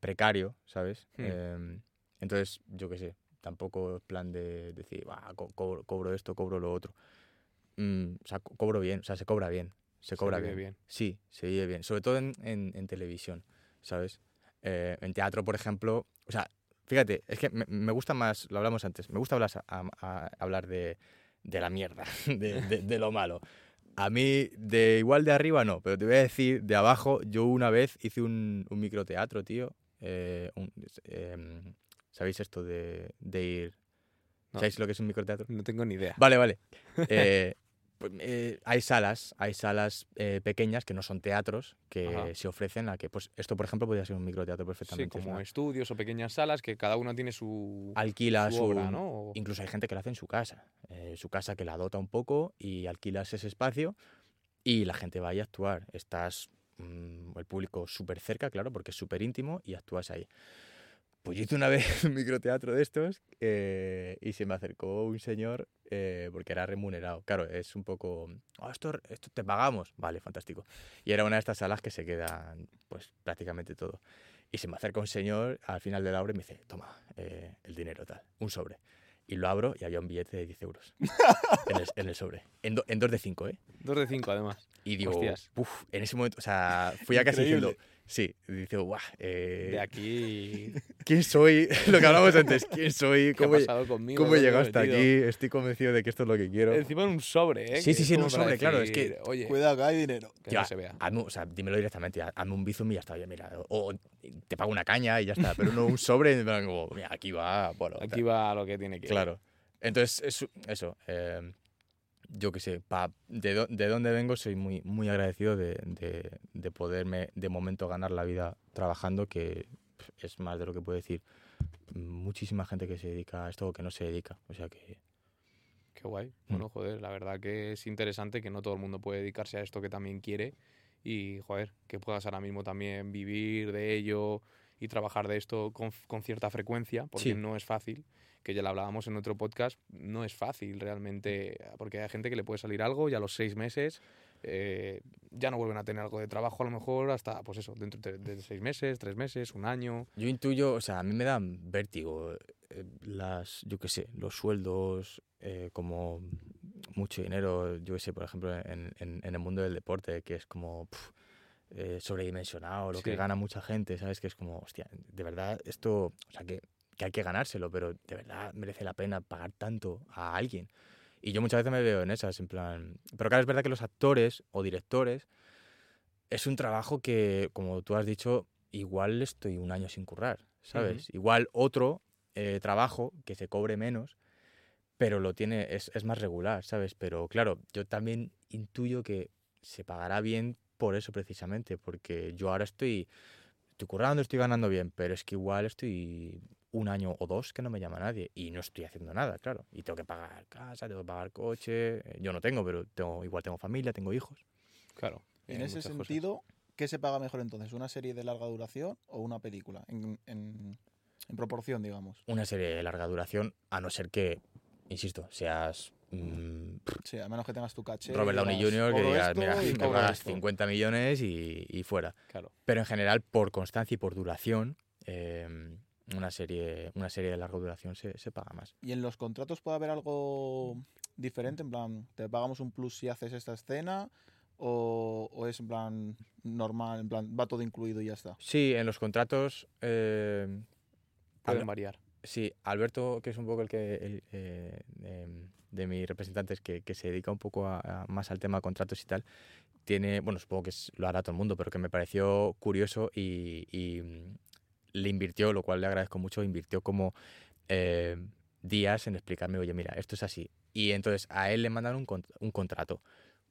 B: precario, ¿sabes?
A: Hmm.
B: Eh, entonces, yo qué sé, tampoco es plan de decir, "Buah, co- cobro, cobro esto, cobro lo otro. Mm, o sea, co- cobro bien, o sea, se cobra bien. Se cobra
A: vive
B: bien.
A: bien.
B: Sí, se vive bien. Sobre todo en, en- en televisión, ¿sabes? Eh, en teatro, por ejemplo. O sea, fíjate, es que me, me gusta más, lo hablamos antes, me gusta hablar, a- a- hablar de, de la mierda, [LAUGHS] de, de- de lo malo. A mí, de igual de arriba no, pero te voy a decir, de abajo, yo una vez hice un, un microteatro, tío. eh, un- em, ¿Sabéis esto de, de ir?
A: No.
B: ¿Sabéis lo que es un microteatro?
A: No tengo ni idea.
B: Vale, vale. [LAUGHS] Eh, eh, hay salas, hay salas eh, pequeñas que no son teatros que
A: Ajá.
B: se ofrecen a que, pues esto por ejemplo podría ser un microteatro
A: Sí,
B: perfectamente. es
A: como estudios o pequeñas salas que cada una tiene su,
B: alquila
A: su
B: su,
A: obra, ¿no? O-
B: Incluso hay gente que lo hace en su casa, eh, su casa que la dota un poco y alquilas ese espacio y la gente va ahí a actuar. Estás mm, el público súper cerca, claro, porque es súper íntimo y actúas ahí. Pues yo hice una vez [LAUGHS] un microteatro de estos eh, y se me acercó un señor eh, porque era remunerado. Claro, es un poco, "Ah, esto, esto te pagamos. Vale, fantástico. Y era una de estas salas que se quedan pues prácticamente todo. Y se me acerca un señor al final de la obra y me dice, toma, eh, el dinero tal, un sobre. Y lo abro y había un billete de 10 euros [LAUGHS] en, el, en el sobre. En, do- en dos de cinco, ¿eh?
A: Dos de cinco, además.
B: Y digo, en ese momento, o sea, fui a casa
C: Increíble.
B: diciendo, sí, dice, guau, eh,
A: De aquí... [LAUGHS]
B: ¿quién soy? [LAUGHS] Lo que hablábamos antes, ¿quién soy?
A: ¿Qué ha
B: ¿Cómo, he-
A: pasado conmigo?
B: cómo he
A: ¿Dónde me
B: llegado hasta aquí? Estoy convencido de que esto es lo que quiero.
A: Encima en un sobre, ¿eh?
B: Sí, sí, sí, en un sobre, claro, es que-
A: Oye,
C: Cuidado, que hay dinero.
A: que
B: Ya,
A: no se vea.
B: hazme- o sea, dímelo directamente, hazme un bizum y ya está, oye, mira, o te pago una caña y ya está, pero no un sobre, en plan como, mira, aquí va, bueno,
A: Aquí
B: tal.
A: va lo que tiene que ir.
B: Claro. Entonces, eso, eso eh, yo qué sé, pa, de, dó- de dónde vengo soy muy, muy agradecido de, de, de poderme de momento ganar la vida trabajando, que es más de lo que puedo decir muchísima gente que se dedica a esto o que no se dedica. O sea que,
A: Qué guay.
B: Mm.
A: Bueno, joder, la verdad que es interesante que no todo el mundo puede dedicarse a esto que también quiere y, joder, que puedas ahora mismo también vivir de ello y trabajar de esto con, con cierta frecuencia, porque
B: Sí.
A: no es fácil, que ya lo hablábamos en otro podcast, no es fácil realmente, porque hay gente que le puede salir algo y a los seis meses eh, ya no vuelven a tener algo de trabajo a lo mejor hasta, pues eso, dentro de, de seis meses, tres meses, un año.
B: yo intuyo, o sea, a mí me dan vértigo eh, las, yo qué sé, los sueldos, eh, como mucho dinero, yo qué sé, por ejemplo, en, en- en el mundo del deporte, que es como eh, sobredimensionado, lo que
A: Sí.
B: gana mucha gente, ¿sabes? Que es como, hostia, de verdad, esto, o sea, que, que hay que ganárselo, pero de verdad merece la pena pagar tanto a alguien. Y yo muchas veces me veo en esas, en plan... Pero claro, es verdad que los actores o directores es un trabajo que, como tú has dicho, igual estoy un año sin currar, ¿sabes? Igual otro eh, trabajo que se cobre menos, pero lo tiene, es, es más regular, ¿sabes? Pero claro, yo también intuyo que se pagará bien por eso precisamente, porque yo ahora estoy, estoy currando, estoy ganando bien, pero es que igual estoy un año o dos que no me llama nadie y no estoy haciendo nada, claro. Y tengo que pagar casa, tengo que pagar coche, eh, yo no tengo, pero tengo, igual tengo familia, tengo hijos.
A: Claro.
C: En ese
A: cosas.
C: sentido, ¿qué se paga mejor entonces? ¿Una serie de larga duración o una película? En, en- en proporción, digamos.
B: Una serie de larga duración, a no ser que, insisto, seas mm,
C: Sí, a menos que tengas tu caché.
B: Robert Downey Jr., que
C: "Cobro
B: digas, mira,
C: y
B: me pagas
C: esto".
B: 50 millones y, y fuera.
A: Claro.
B: Pero en general, por constancia y por duración, eh, una, serie, una serie de larga duración se, se paga más.
C: ¿Y en los contratos puede haber algo diferente? En plan, ¿te pagamos un plus si haces esta escena? ¿O, o es en plan normal, en plan, va todo incluido y ya está?
B: Sí, en los contratos, eh,
A: Pueden variar.
B: Sí, Alberto, que es un poco el que el, eh, em, de mis representantes que, se dedica un poco a- más al tema de contratos y tal, tiene, bueno, supongo que lo hará todo el mundo, pero que me pareció curioso y, mm, le invirtió, lo cual le agradezco mucho, invirtió como eh, días en explicarme, oye, mira, esto es así. Y entonces a él le mandan un, un contrato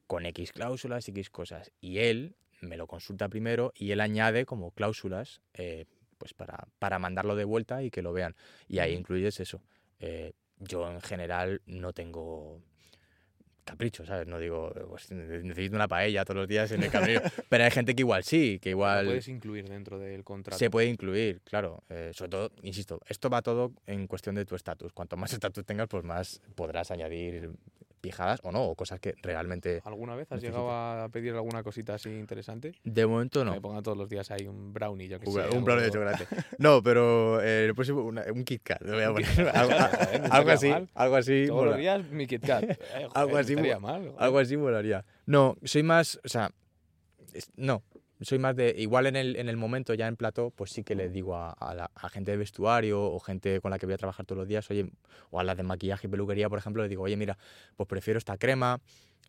B: con X cláusulas X cosas. Y él me lo consulta primero y él añade como cláusulas eh, pues para, para mandarlo de vuelta y que lo vean. Y ahí incluyes eso. Eh, yo en general no tengo capricho, ¿sabes? No digo, pues, necesito una paella todos los días en el camino. [LAUGHS] Pero hay gente que igual sí, que
A: Lo
B: igual
A: puedes incluir dentro del contrato.
B: se puede incluir, claro. Eh, sobre todo, insisto, esto va todo en cuestión de tu estatus. Cuanto más [LAUGHS] estatus tengas, pues más podrás añadir pijadas o no, o cosas que realmente...
A: ¿Alguna vez has
B: Necesito.
A: llegado a pedir alguna cosita así interesante?
B: De momento
A: Que
B: no.
A: Me pongan todos los días ahí un brownie, yo que
B: Un,
A: sé.
B: un plano de chocolate. [LAUGHS] No, pero eh, el próximo, una- un Kit Kat. le voy a poner. Algo,
A: no
B: algo así, algo así.
A: Todos
B: mola.
A: los días mi Kit Kat. Eh, [LAUGHS] joder,
B: Algo así
A: mal.
B: Algo así molaría. No, soy más, o sea, no, soy más de, igual en el, en el momento ya en plató, pues sí que le digo a, a la a gente de vestuario o gente con la que voy a trabajar todos los días, oye, o a las de maquillaje y peluquería, por ejemplo, le digo, oye, mira, pues prefiero esta crema,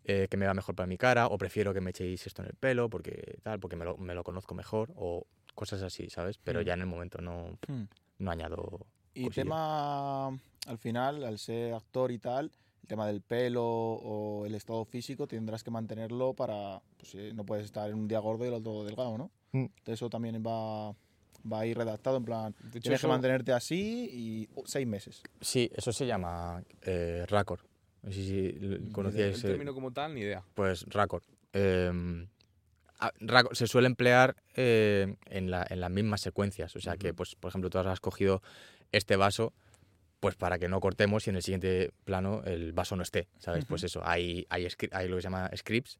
B: eh, que me va mejor para mi cara, o prefiero que me echéis esto en el pelo, porque tal, porque me lo, me lo conozco mejor, o cosas así, ¿sabes? Pero
A: Mm.
B: ya en el momento no,
C: Hmm.
B: no añado
C: Y
B: cosilla.
C: tema, al final, al ser actor y tal, el tema del pelo o el estado físico tendrás que mantenerlo para, pues eh, no puedes estar en un día gordo y el otro delgado, ¿no?
B: Mm.
C: Entonces eso también va, va a ir redactado en plan,
A: De hecho,
C: tienes
A: eso-
C: que mantenerte así y seis meses.
B: Sí, eso se llama eh, raccord. No sé si conocíais.
A: el
B: eh,
A: término como tal, ni idea.
B: Pues raccord. Eh, raccord se suele emplear eh, en, la- en las mismas secuencias. O sea que, pues, por ejemplo, tú has cogido este vaso, pues para que no cortemos y en el siguiente plano el vaso no esté. ¿Sabes? Pues eso, hay, hay, hay lo que se llama scripts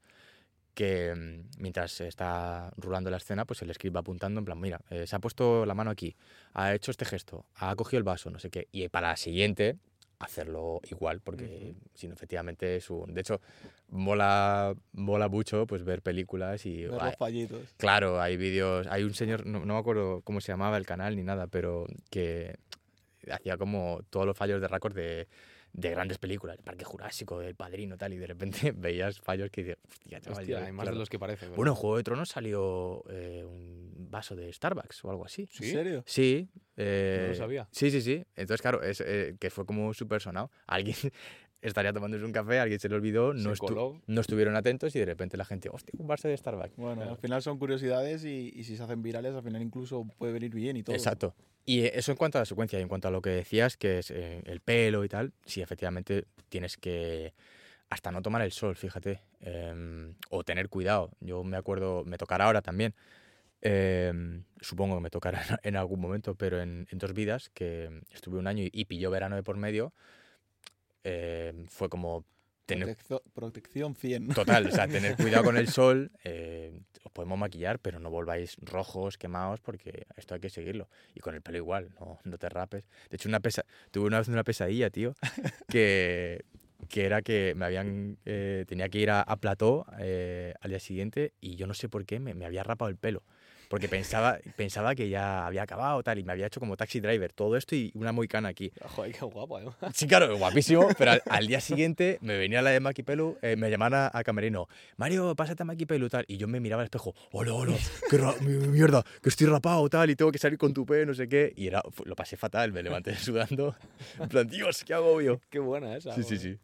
B: que mm, mientras se está rulando la escena, pues el script va apuntando en plan, mira, eh, se ha puesto la mano aquí, ha hecho este gesto, ha cogido el vaso, no sé qué. Y para la siguiente, hacerlo igual, porque si no, efectivamente es un... De hecho, mola, mola mucho pues ver películas y...
C: Ver
B: hay-
C: los fallitos.
B: Claro, hay vídeos, hay un señor, no, no me acuerdo cómo se llamaba el canal ni nada, pero que hacía como todos los fallos de récord de, de grandes películas, el Parque Jurásico, el Padrino, tal, y de repente [LAUGHS] veías fallos que dices, hostia, chaval,
A: Hostia, hay más
B: claro".
A: de los que parece. ¿verdad?
B: Bueno, en Juego de Tronos salió eh, un vaso de Starbucks o algo así.
A: ¿Sí?
C: ¿En serio?
B: Sí. eh,
A: lo sabía.
B: Sí, sí, sí. Entonces, claro, es, eh, que fue como súper sonado. Alguien [LAUGHS] estaría tomándose un café, alguien se le olvidó, no, estu- no estuvieron atentos y de repente la gente, hostia, un vaso de Starbucks.
C: Bueno,
A: Claro.
C: al final son curiosidades y, y si se hacen virales, al final incluso puede venir bien y todo.
B: Exacto. Y eso en cuanto a la secuencia y en cuanto a lo que decías, que es eh, el pelo y tal, sí, efectivamente tienes que hasta no tomar el sol, fíjate, em, o tener cuidado. Yo me acuerdo, me tocará ahora también, em, supongo que me tocará [LAUGHS] en algún momento, pero en, en dos vidas, que estuve un año y, y pilló verano de por medio, em, fue como tener
C: protección 100.
B: Total, o sea, [LAUGHS] tener cuidado con el sol, eh, os podemos maquillar, pero no volváis rojos, quemados, porque esto hay que seguirlo. Y con el pelo igual, no, no te rapes. De hecho, una pesa tuve una vez una pesadilla, tío, [LAUGHS] que, que era que me habían, eh, tenía que ir a, a plató eh, al día siguiente y yo no sé por qué me, me había rapado el pelo. Porque pensaba, pensaba que ya había acabado tal y me había hecho como taxi driver, todo esto y una moicana aquí.
A: Joder, qué guapo, además. [LAUGHS]
B: Sí, claro, guapísimo, pero al, al día siguiente me venía la de Maquipelu, eh, me llamaban a, a camerino, Mario, pásate a Maquipelu tal, y yo me miraba al espejo, hola, hola, qué mierda, que estoy rapado tal y tengo que salir con tu pe, no sé qué, y era, lo pasé fatal, me levanté [LAUGHS] sudando, en plan, Dios, qué agobio.
A: Qué buena esa.
B: Sí, sí, sí.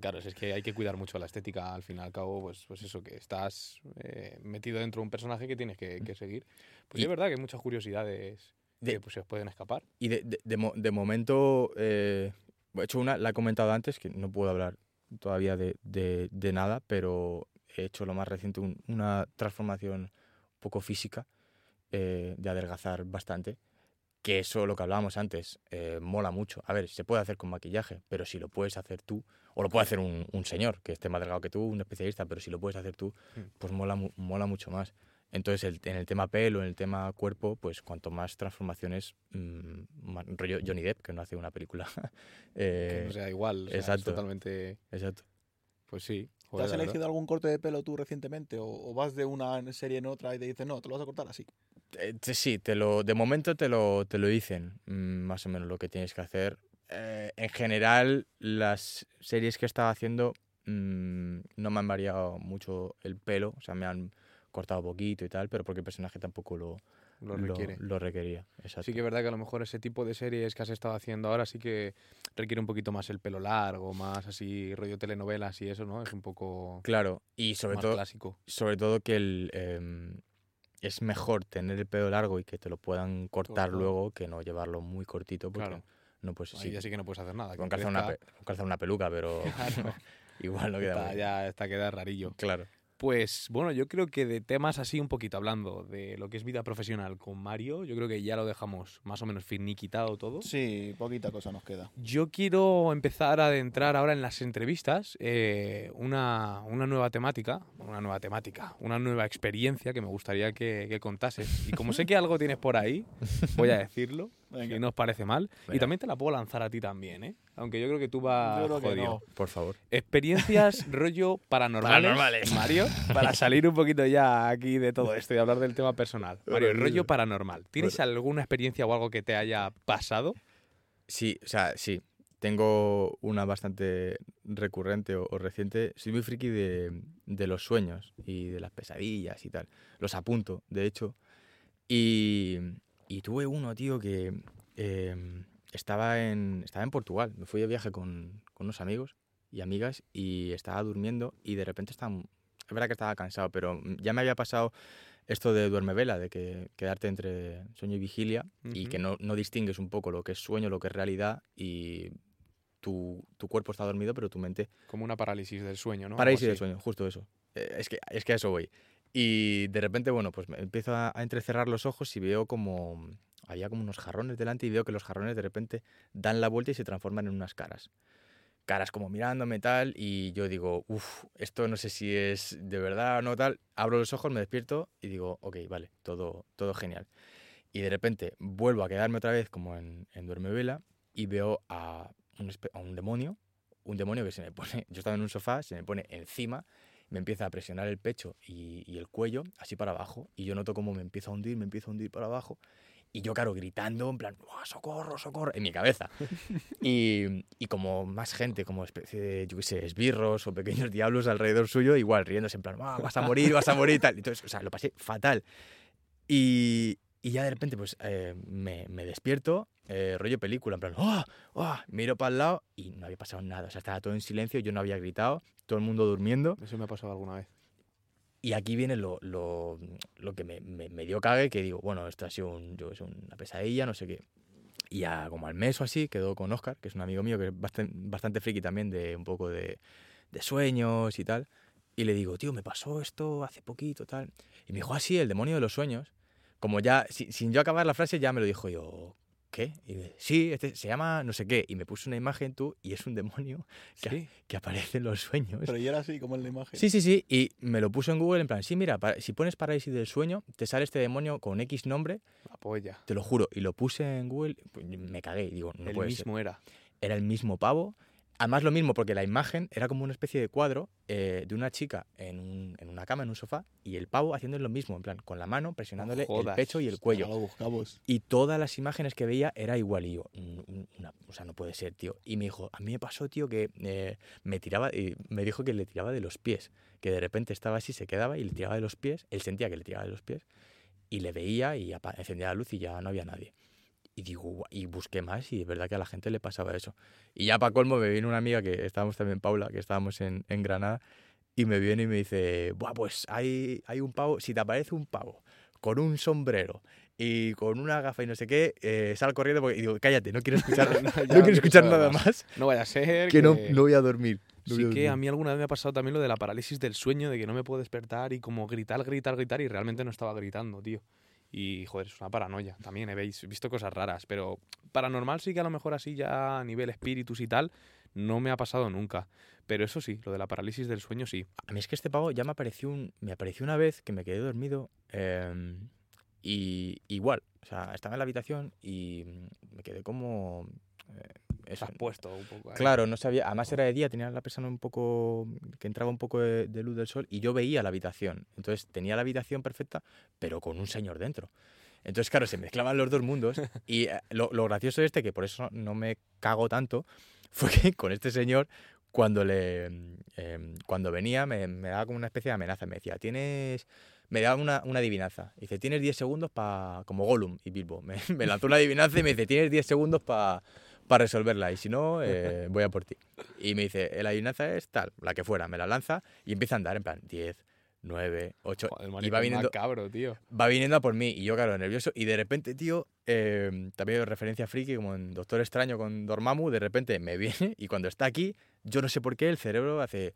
A: Claro, es que hay que cuidar mucho la estética, al fin y al cabo, pues, pues eso, que estás eh, metido dentro de un personaje que tienes que, que seguir. Pues
B: Y-
A: es verdad que hay muchas curiosidades
B: De-
A: que pues, se os pueden escapar.
B: Y de, de- de mo- de momento, eh, he hecho una, la he comentado antes, que no puedo hablar todavía de, nada, pero he hecho lo más reciente, un- una transformación un poco física, eh, de adelgazar bastante, que eso, lo que hablábamos antes, eh, mola mucho. A ver, se puede hacer con maquillaje, pero si lo puedes hacer tú, o lo puede hacer un, un señor que esté más delgado que tú, un especialista, pero si lo puedes hacer tú,
A: Mm.
B: pues mola, mola mucho más. Entonces, el- en el tema pelo, en el tema cuerpo, pues cuanto más transformaciones, mm, más- rollo Johnny Depp, que no hace una película. [LAUGHS]
A: que
B: Eh,
A: no sea igual. o sea, es
B: exacto.
A: totalmente.
B: Exacto.
A: Pues sí.
C: ¿Te
A: joder,
C: has
A: la verdad.
C: elegido algún corte de pelo tú recientemente? ¿O, o vas de una serie en otra y te dicen, no, te lo vas a cortar así?
B: Eh, te- sí, te lo, de momento te lo, te lo dicen, mm, más o menos lo que tienes que hacer. Eh, en general, las series que he estado haciendo mm, no me han variado mucho el pelo, o sea, me han cortado poquito y tal, pero porque el personaje tampoco lo,
A: Lo requiere.
B: lo requería. Exacto.
A: Sí que es verdad que a lo mejor ese tipo de series que has estado haciendo ahora sí que requiere un poquito más el pelo largo, más así rollo telenovelas y eso, ¿no? Es un poco
B: Claro, y sobre
A: más
B: todo,
A: clásico.
B: sobre todo que el, em, es mejor tener el pelo largo y que te lo puedan cortar
A: Corto.
B: luego que no llevarlo muy cortito, porque
A: Claro.
B: no puedes
A: Ahí ya sí que no puedes hacer nada.
B: con calzar una, con calzar una peluca, pero [LAUGHS] [LAUGHS] igual no queda
A: está- ya está queda rarillo.
B: Claro.
A: Pues bueno, yo creo que de temas así un poquito hablando de lo que es vida profesional con Mario, yo creo que ya lo dejamos más o menos finiquitado todo.
C: Sí, poquita cosa nos queda.
A: Yo quiero empezar a adentrar ahora en las entrevistas eh, una, una nueva temática, una nueva temática, una nueva experiencia que me gustaría que, que contases. Y como sé que algo tienes por ahí, voy a decirlo,
C: Venga.
A: si no os parece mal. Y también te la puedo lanzar a ti también, ¿eh? Aunque yo creo que tú vas
C: Yo creo que
A: jodido.
C: no.
B: Por favor.
A: Experiencias [LAUGHS] rollo paranormales,
B: Paranormales.
A: Mario, para salir un poquito ya aquí de todo esto y hablar del tema personal. Mario, rollo paranormal. ¿Tienes alguna experiencia o algo que te haya pasado?
B: Sí, o sea, sí. Tengo una bastante recurrente o, o reciente. Soy muy friki de, de los sueños y de las pesadillas y tal. Los apunto, de hecho. Y, y tuve uno, tío, que eh, estaba, en, estaba en Portugal. Me fui de viaje con, con unos amigos y amigas y estaba durmiendo y de repente estaba... Es verdad que estaba cansado, pero ya me había pasado esto de duerme vela, de que quedarte entre sueño y vigilia y que no, no distingues un poco lo que es sueño, lo que es realidad y tu, tu cuerpo está dormido, pero tu mente...
A: Como una parálisis del sueño, ¿no?
B: Parálisis del sueño, justo eso. Eh, es, que, es que a eso voy. Y de repente, bueno, pues me empiezo a, entrecerrar los ojos y veo como... Había como unos jarrones delante y veo que los jarrones de repente dan la vuelta y se transforman en unas caras. Caras como mirándome tal y yo digo, uff, esto no sé si es de verdad o no tal. Abro los ojos, me despierto y digo, ok, vale, todo, todo genial. Y de repente vuelvo a quedarme otra vez como en, en duerme vela y veo a un, a un demonio, un demonio que se me pone, [LAUGHS] yo estaba en un sofá, se me pone encima, me empieza a presionar el pecho y, y el cuello así para abajo y yo noto como me empieza a hundir, me empieza a hundir para abajo y yo, claro, gritando en plan, "Buah, socorro, socorro, en mi cabeza. [LAUGHS] y, y como más gente, como especie de, yo qué sé, esbirros o pequeños diablos alrededor suyo, igual riéndose en plan, "Ah, vas a morir, vas a morir tal. Entonces, o sea, lo pasé fatal. Y, y ya de repente, pues eh, me, me despierto, eh, rollo película, en plan, ¡ah! ¡ah! Miro para el lado y no había pasado nada. O sea, estaba todo en silencio, yo no había gritado, todo el mundo durmiendo.
A: Eso me ha pasado alguna vez.
B: Y aquí viene lo, lo, lo que me, me, me dio cague, que digo, bueno, esto ha sido un- yo sé, una pesadilla, no sé qué. Y ya como al mes o así quedó con Oscar, que es un amigo mío que es bastante, bastante friki también de un poco de, de sueños y tal. Y le digo, tío, me pasó esto hace poquito, tal. Y me dijo, ah, sí, el demonio de los sueños. Como ya, si- sin yo acabar la frase, ya me lo dijo yo, ¿qué? Y me, sí, este se llama no sé qué. Y me puso una imagen tú y es un demonio que,
A: Sí.
B: que aparece en los sueños.
C: Pero y era así, como en la imagen.
B: Sí, sí, sí. Y me lo puso en Google en plan, sí, mira, para- si pones parálisis del sueño, te sale este demonio con X nombre,
A: La polla.
B: te lo juro. Y lo puse en Google, pues, me cagué. y Digo, no
A: el
B: puede
A: mismo era.
B: ser. Era el mismo pavo, Además lo mismo, porque la imagen era como una especie de cuadro eh, de una chica en, un- en una cama, en un sofá, y el pavo haciendo lo mismo, en plan, con la mano presionándole el
A: jodas.
B: pecho y el cuello.
C: Ahora lo buscamos.
B: Y todas las imágenes que veía era igual. Y yo, "Mm, mm, una- o sea, no puede ser, tío. Y me dijo, a mí me pasó, tío, que eh, me tiraba, y me dijo que le tiraba de los pies. Que de repente estaba así, se quedaba y le tiraba de los pies. Él sentía que le tiraba de los pies. Y le veía y encendía la luz y ya no había nadie. Y digo, y busqué más y es verdad que a la gente le pasaba eso. Y ya para colmo me vino una amiga que estábamos también, Paula, que estábamos en, en Granada, y me viene y me dice, Buah, pues hay, hay un pavo, si te aparece un pavo con un sombrero y con una gafa y no sé qué, eh, sal corriendo porque y digo, cállate, no quiero [LAUGHS] escuchar, no, quiero escuchar nada
A: más.
B: más,
A: No vaya a ser [LAUGHS]
B: que no, no voy a dormir. no
A: Sí que a
B: dormir".
A: mí alguna vez me ha pasado también lo de la parálisis del sueño, de que no me puedo despertar y como gritar, gritar, gritar y realmente no estaba gritando, tío. Y joder, es una paranoia. También he veis- visto cosas raras, pero paranormal sí que a lo mejor así ya a nivel espíritus y tal, no me ha pasado nunca. Pero eso sí, lo de la parálisis del sueño sí.
B: A mí es que este pavo ya me apareció, un, me apareció una vez que me quedé dormido em, y igual, o sea, estaba en la habitación y me quedé como... eh, eso,
A: Has puesto un poco ahí.
B: Claro, no sabía. Además era de día, tenía la persona un poco. que entraba un poco de, de luz del sol y yo veía la habitación. Entonces tenía la habitación perfecta, pero con un señor dentro. Entonces, claro, se mezclaban los dos mundos. [LAUGHS] Y eh, lo, lo gracioso de este, que por eso no me cago tanto, [LAUGHS] fue que con este señor, cuando le em, cuando venía, me, me daba como una especie de amenaza. Me decía, tienes. Me daba una, una adivinanza. Dice, tienes 10 segundos para. como Gollum y Bilbo. [LAUGHS] Me, me lanzó una adivinanza y me dice, tienes 10 segundos para para resolverla. Y si no, [LAUGHS] eh, voy a por ti. Y me dice, la adivinanza es tal, la que fuera, me la lanza y empieza a andar en plan 10, 9, 8
A: Joder,
B: y
A: maricón
B: va viniendo,
A: macabro, tío.
B: va viniendo a por mí. Y yo, claro, nervioso. Y de repente, tío, eh, también referencia friki como en Doctor Extraño con Dormammu, de repente me [LAUGHS] viene y cuando está aquí, yo no sé por qué el cerebro hace...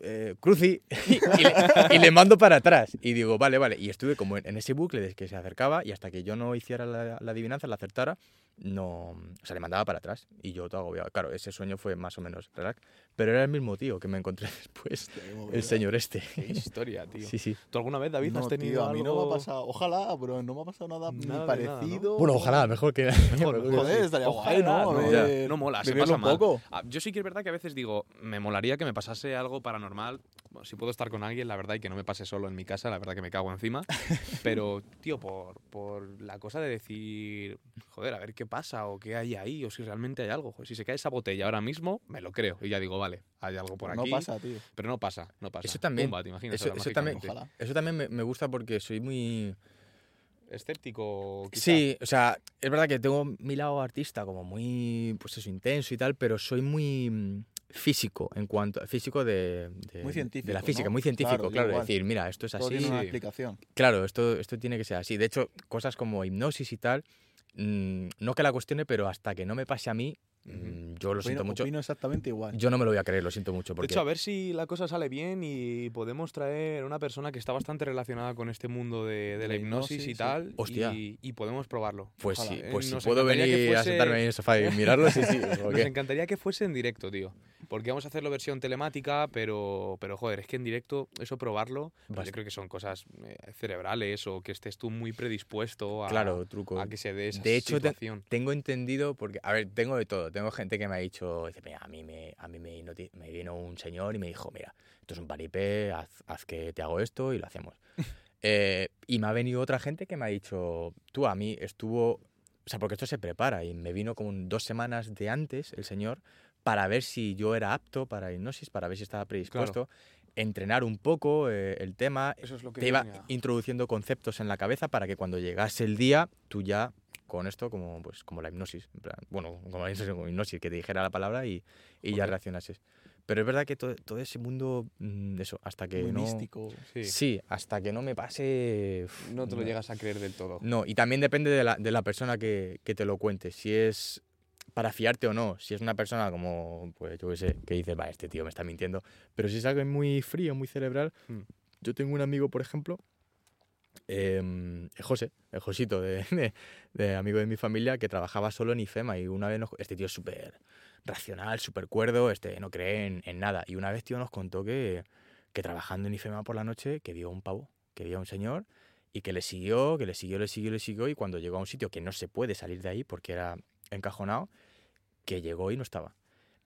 B: eh, cruci y, le, [LAUGHS] y le mando para atrás. Y digo vale vale y estuve como en, en ese bucle de que se acercaba y hasta que yo no hiciera la, la adivinanza la acertara no o sea le mandaba para atrás. Y yo todo agobiado. Claro ese sueño fue más o menos relax pero era el mismo tío que me encontré [LAUGHS] después el señor este
A: Qué historia, [LAUGHS] tío.
B: sí sí
A: ¿Tú alguna vez, David,
C: No,
A: has tenido
C: tío, a mí no me
A: algo-
C: ha pasado. Ojalá, pero no me ha pasado nada, ni
A: Nada de nada, ¿no?
C: parecido.
B: bueno ojalá mejor que
A: Mejor, [LAUGHS] mejor,
C: Joder,
A: sí.
C: estaría
A: Ojalá,
C: guay, ¿no?
A: No, no mola, se pasa
C: un
A: mal.
C: poco.
A: Ah, Yo sí que es verdad que a veces digo, me molaría que me pasase algo paranormal. Bueno, si puedo estar con alguien, la verdad, y que no me pase solo en mi casa, la verdad que me cago encima. [LAUGHS] Pero, tío, por, por la cosa de decir, joder, a ver qué pasa o qué hay ahí, o si realmente hay algo. Joder, si se cae esa botella ahora mismo, me lo creo. Y ya digo, vale, hay algo por
C: no
A: aquí.
C: pasa, tío.
A: Pero no pasa, no pasa.
B: Eso también.
A: Pumba, ¿te imaginas?
B: Eso- también-.
C: Ojalá.
B: eso también me, me gusta porque soy muy
A: Escéptico, quizá.
B: Sí, o sea, es verdad que tengo mi lado artista como muy, pues eso, intenso y tal, pero soy muy mm, físico en cuanto, físico de, de-
C: Muy
B: de
C: científico,
B: la física,
C: ¿no?
B: muy científico,
C: Claro,
B: claro,
C: igual.
B: decir, mira, esto es
C: Todo
B: así,
C: tiene una
A: sí.
C: explicación.
B: claro, esto, esto tiene que ser así. De hecho, cosas como hipnosis y tal, mm, no que la cuestione, pero hasta que no me pase a mí, Mm, yo lo siento
C: Opino,
B: mucho.
C: opino exactamente igual.
B: Yo no me lo voy a creer, lo siento mucho.
A: De hecho, a ver si la cosa sale bien y podemos traer una persona que está bastante relacionada con este mundo de, de
C: De
A: la hipnosis,
C: hipnosis,
A: y
C: sí.
A: tal.
B: Hostia.
A: Y, y podemos probarlo.
B: pues
C: ojalá.
B: sí,
A: Eh,
B: pues si puedo venir a
A: fuese-
B: sentarme ahí en el sofá y [LAUGHS] mirarlo, sí, sí. [LAUGHS] ¿o
A: Nos encantaría que fuese en directo, tío. Porque vamos a hacerlo versión telemática, pero, pero joder, es que en directo, eso probarlo, pues yo creo que son cosas eh, cerebrales o que estés tú muy predispuesto a,
B: Claro, truco.
A: a que se dé esa
B: De hecho, te-
A: situación.
B: Tengo entendido, porque, a ver, tengo de todo. Tengo gente que me ha dicho, dice, mira, a mí me, a mí me, me vino un señor y me dijo, mira, esto es un paripé, haz, haz que te hago esto y lo hacemos. [LAUGHS] Eh, y me ha venido otra gente que me ha dicho, tú, a mí estuvo, o sea, porque esto se prepara y me vino como dos semanas de antes el señor para ver si yo era apto para hipnosis, para ver si estaba predispuesto, entrenar un poco eh, el tema,
A: Eso es lo que
B: te iba
A: venía.
B: introduciendo conceptos en la cabeza para que cuando llegase el día tú ya con esto como pues como la hipnosis en plan, bueno como la hipnosis, que te dijera la palabra y, y ya reaccionases pero es verdad que todo, todo ese mundo mm, eso hasta que
C: Muy
B: no
C: místico.
A: Sí.
B: sí hasta que no me pase
A: No te lo llegas a creer del todo.
B: no y también depende de la, de la persona que, que te lo cuente si es para fiarte o no si es una persona como pues yo qué sé que dices va este tío me está mintiendo pero si es algo muy frío muy cerebral
A: Hmm.
B: yo tengo un amigo por ejemplo el José, el Josito, [LAUGHS] de, amigo de mi familia, que trabajaba solo en IFEMA y una vez nos- este tío es súper racional, súper cuerdo, este no cree en, nada. Y una vez, tío, nos contó que, que trabajando en IFEMA por la noche, que vio un pavo, que vio un señor y que le siguió, que le siguió, le siguió, le siguió y cuando llegó a un sitio que no se puede salir de ahí porque era encajonado, que llegó y no estaba.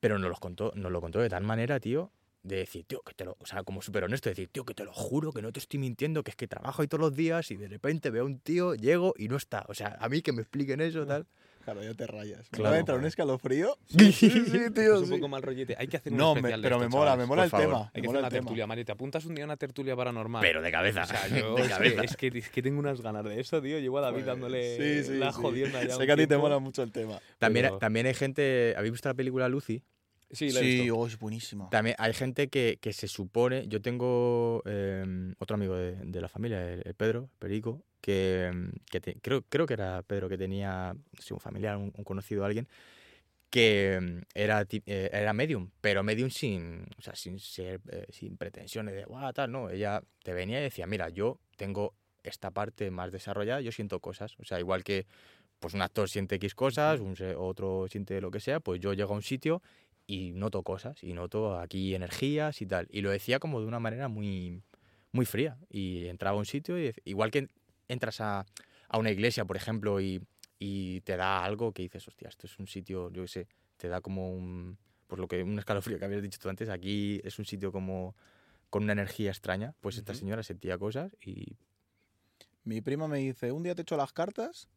B: Pero nos, los contó, nos lo contó de tal manera, tío, de decir, tío, que te lo. O sea, como súper honesto, decir, tío, que te lo juro, que no te estoy mintiendo, que es que trabajo ahí todos los días y de repente veo a un tío, llego y no está. O sea, a mí que me expliquen eso, tal.
C: Claro, ya te rayas. ¿Me
B: Claro.
C: va a entrar un escalofrío? [LAUGHS]
B: Sí,
C: sí, [LAUGHS]
A: Es
C: tío,
A: un
C: sí.
A: poco mal rollete. Hay que hacer un
C: No, me-
A: especial de
C: pero me
A: esto,
C: mola,
A: chavales.
C: me mola el
B: favor.
C: tema.
A: Hay
C: me
A: que
C: mola
A: hacer una
C: el tema.
A: tertulia, Mario. ¿Te apuntas un día a una tertulia paranormal?
B: Pero de cabeza.
A: O sea, [LAUGHS] yo
B: de
A: es,
B: cabeza.
A: que, es, que, es que tengo unas ganas de eso, tío. Llevo a David
C: Pues,
A: dándole
C: sí, sí,
A: la
C: sí.
A: jodienda ya
C: Sé que a ti te mola mucho el tema.
B: También,
A: pero-
B: también hay gente. ¿Habéis visto la película Lucy?
A: Sí, lo he
C: Sí,
A: visto.
C: oh, es buenísima.
B: También hay gente que, que se supone. Yo tengo eh, otro amigo de, de la familia, el, el Pedro, Perico, que, em, que te- creo, creo que era Pedro que tenía sé, un familiar, un, un conocido, alguien, que em, era, ti- eh, era medium, pero medium sin, o sea, sin ser, eh, sin pretensiones de, guau, tal, no. Ella te venía y decía, mira, yo tengo esta parte más desarrollada, yo siento cosas. O sea, igual que pues un actor siente X cosas, un otro siente lo que sea, pues yo llego a un sitio y noto cosas, y noto aquí energías y tal. Y lo decía como de una manera muy, muy fría. Y entraba a un sitio y igual que entras a, a una iglesia, por ejemplo, y, y te da algo que dices, hostia, esto es un sitio, yo qué sé, te da como un, pues lo que, un escalofrío que habías dicho tú antes, aquí es un sitio como con una energía extraña, pues esta señora sentía cosas y
C: Mi prima me dice, un día te echo las cartas,